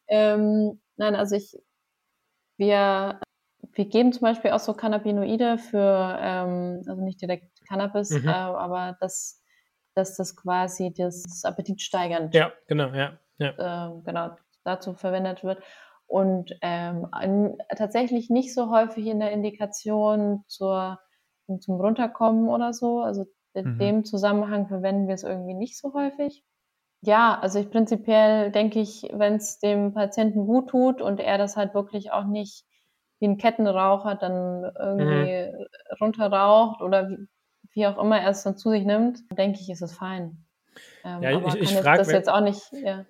Ähm, nein, also ich, wir, wir geben zum Beispiel auch so Cannabinoide für, ähm, also nicht direkt Cannabis, mhm. äh, aber das, dass das quasi das Appetit steigend. Ja, genau, ja. ja. Äh, genau, dazu verwendet wird. Und ähm, tatsächlich nicht so häufig in der Indikation zur zum Runterkommen oder so. Also in mhm. dem Zusammenhang verwenden wir es irgendwie nicht so häufig. Ja, also ich prinzipiell denke ich, wenn es dem Patienten gut tut und er das halt wirklich auch nicht wie ein Kettenraucher dann irgendwie mhm. runterraucht oder wie, wie, auch immer er es dann zu sich nimmt, denke ich, ist es fein. Ähm, ja, ich, ich frage das jetzt auch nicht. Ja.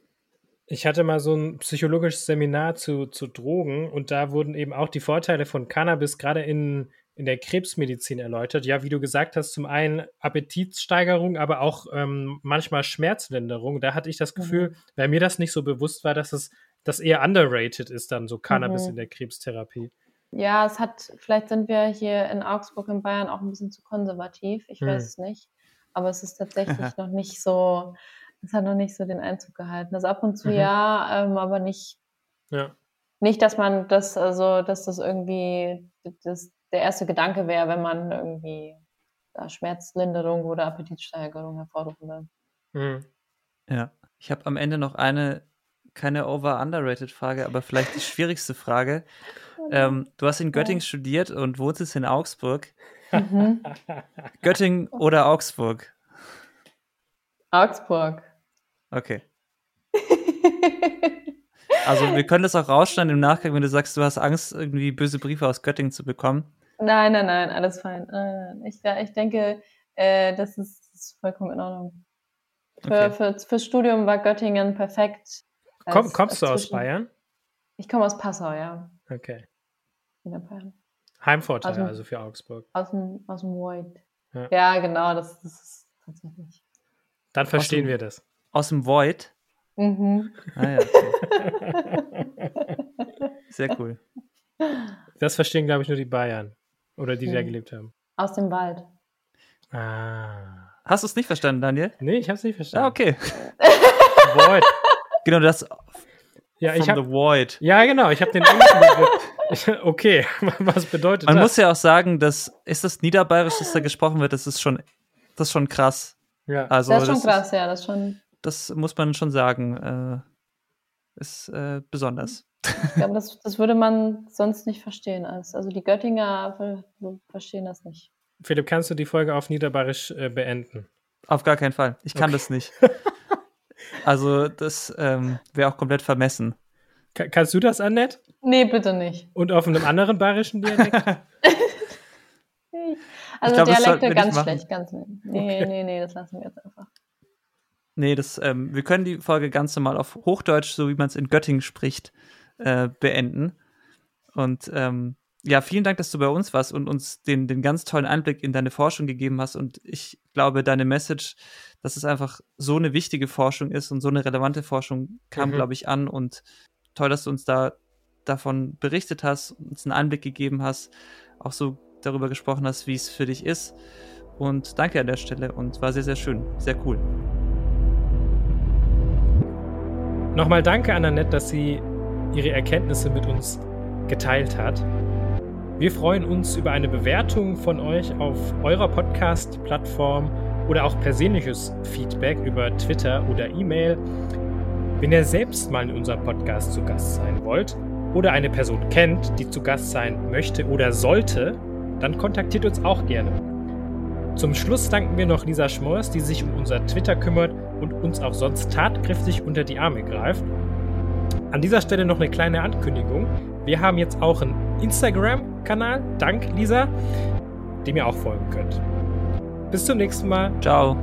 Ich hatte mal so ein psychologisches Seminar zu, zu Drogen und da wurden eben auch die Vorteile von Cannabis gerade in in der Krebsmedizin erläutert. Ja, wie du gesagt hast, zum einen Appetitsteigerung, aber auch ähm, manchmal Schmerzlinderung. Da hatte ich das Gefühl, mhm. weil mir das nicht so bewusst war, dass es das eher underrated ist, dann so Cannabis mhm. in der Krebstherapie. Ja, es hat, vielleicht sind wir hier in Augsburg in Bayern auch ein bisschen zu konservativ. Ich hm. weiß es nicht. Aber es ist tatsächlich noch nicht so, es hat noch nicht so den Einzug gehalten. Also ab und zu mhm. ja, ähm, aber nicht, ja. nicht, dass man das, also, dass das irgendwie das, der erste Gedanke wäre, wenn man irgendwie ja, Schmerzlinderung oder Appetitsteigerung hervorrufen will. Mhm. Ja, ich habe am Ende noch eine, keine over-underrated-Frage, aber vielleicht die schwierigste Frage. Ähm, du hast in Göttingen ja. studiert und wohnst jetzt in Augsburg. Mhm. Göttingen oder Augsburg? Augsburg. Okay. Also wir können das auch rausschneiden im Nachgang, wenn du sagst, du hast Angst, irgendwie böse Briefe aus Göttingen zu bekommen. Nein, nein, nein, alles fein. Ich, ich denke, äh, das, ist, das, ist, vollkommen in Ordnung. Für, okay. für, fürs Studium war Göttingen perfekt. Als, Komm, kommst du aus Bayern? Ich komme aus Passau, ja. Okay. Heimvorteil dem, also für Augsburg. Aus dem, aus dem Void. Ja. ja, genau, das, das ist tatsächlich. Dann verstehen dem, wir das. Aus dem Void? Mhm. Ah ja, okay. Sehr cool. Das verstehen, glaube ich, nur die Bayern. Oder die, die da gelebt haben. Aus dem Wald. Ah. Hast du es nicht verstanden, Daniel? Nee, ich habe es nicht verstanden. Ah, okay. Void. Genau, das. Ja, ich habe. The Void. Ja, genau, ich habe den englischen Okay, was bedeutet Man das? Man muss ja auch sagen, dass ist das Niederbayerisch, das da gesprochen wird, das ist schon, das ist schon krass. Ja. Also, das ist schon das krass, ist, ja, das schon. Das muss man schon sagen. Äh, ist äh, besonders. Ich glaube, das, das würde man sonst nicht verstehen. Also die Göttinger verstehen das nicht. Philipp, kannst du die Folge auf Niederbayerisch äh, beenden? Auf gar keinen Fall. Ich kann okay. das nicht. Also das ähm, wäre auch komplett vermessen. Ka kannst du das, Annette? Nee, bitte nicht. Und auf einem anderen bayerischen Dialekt? also glaub, Dialekte ganz schlecht, ganz nee. Nee, okay. nee, nee, das lassen wir jetzt einfach. Nee, das, ähm, wir können die Folge ganz normal auf Hochdeutsch, so wie man es in Göttingen spricht, äh, beenden. Und ähm, ja, vielen Dank, dass du bei uns warst und uns den, den ganz tollen Einblick in deine Forschung gegeben hast. Und ich glaube, deine Message, dass es einfach so eine wichtige Forschung ist und so eine relevante Forschung, kam, mhm. glaube ich, an. Und toll, dass du uns da davon berichtet hast, uns einen Einblick gegeben hast, auch so darüber gesprochen hast, wie es für dich ist. Und danke an der Stelle und war sehr, sehr schön, sehr cool. Nochmal danke an Annette, dass sie ihre Erkenntnisse mit uns geteilt hat. Wir freuen uns über eine Bewertung von euch auf eurer Podcast-Plattform oder auch persönliches Feedback über Twitter oder E-Mail. Wenn ihr selbst mal in unserem Podcast zu Gast sein wollt oder eine Person kennt, die zu Gast sein möchte oder sollte, dann kontaktiert uns auch gerne. Zum Schluss danken wir noch Lisa Schmors, die sich um unser Twitter kümmert und uns auch sonst tatkräftig unter die Arme greift. An dieser Stelle noch eine kleine Ankündigung. Wir haben jetzt auch einen Instagram-Kanal, dank Lisa, dem ihr auch folgen könnt. Bis zum nächsten Mal. Ciao.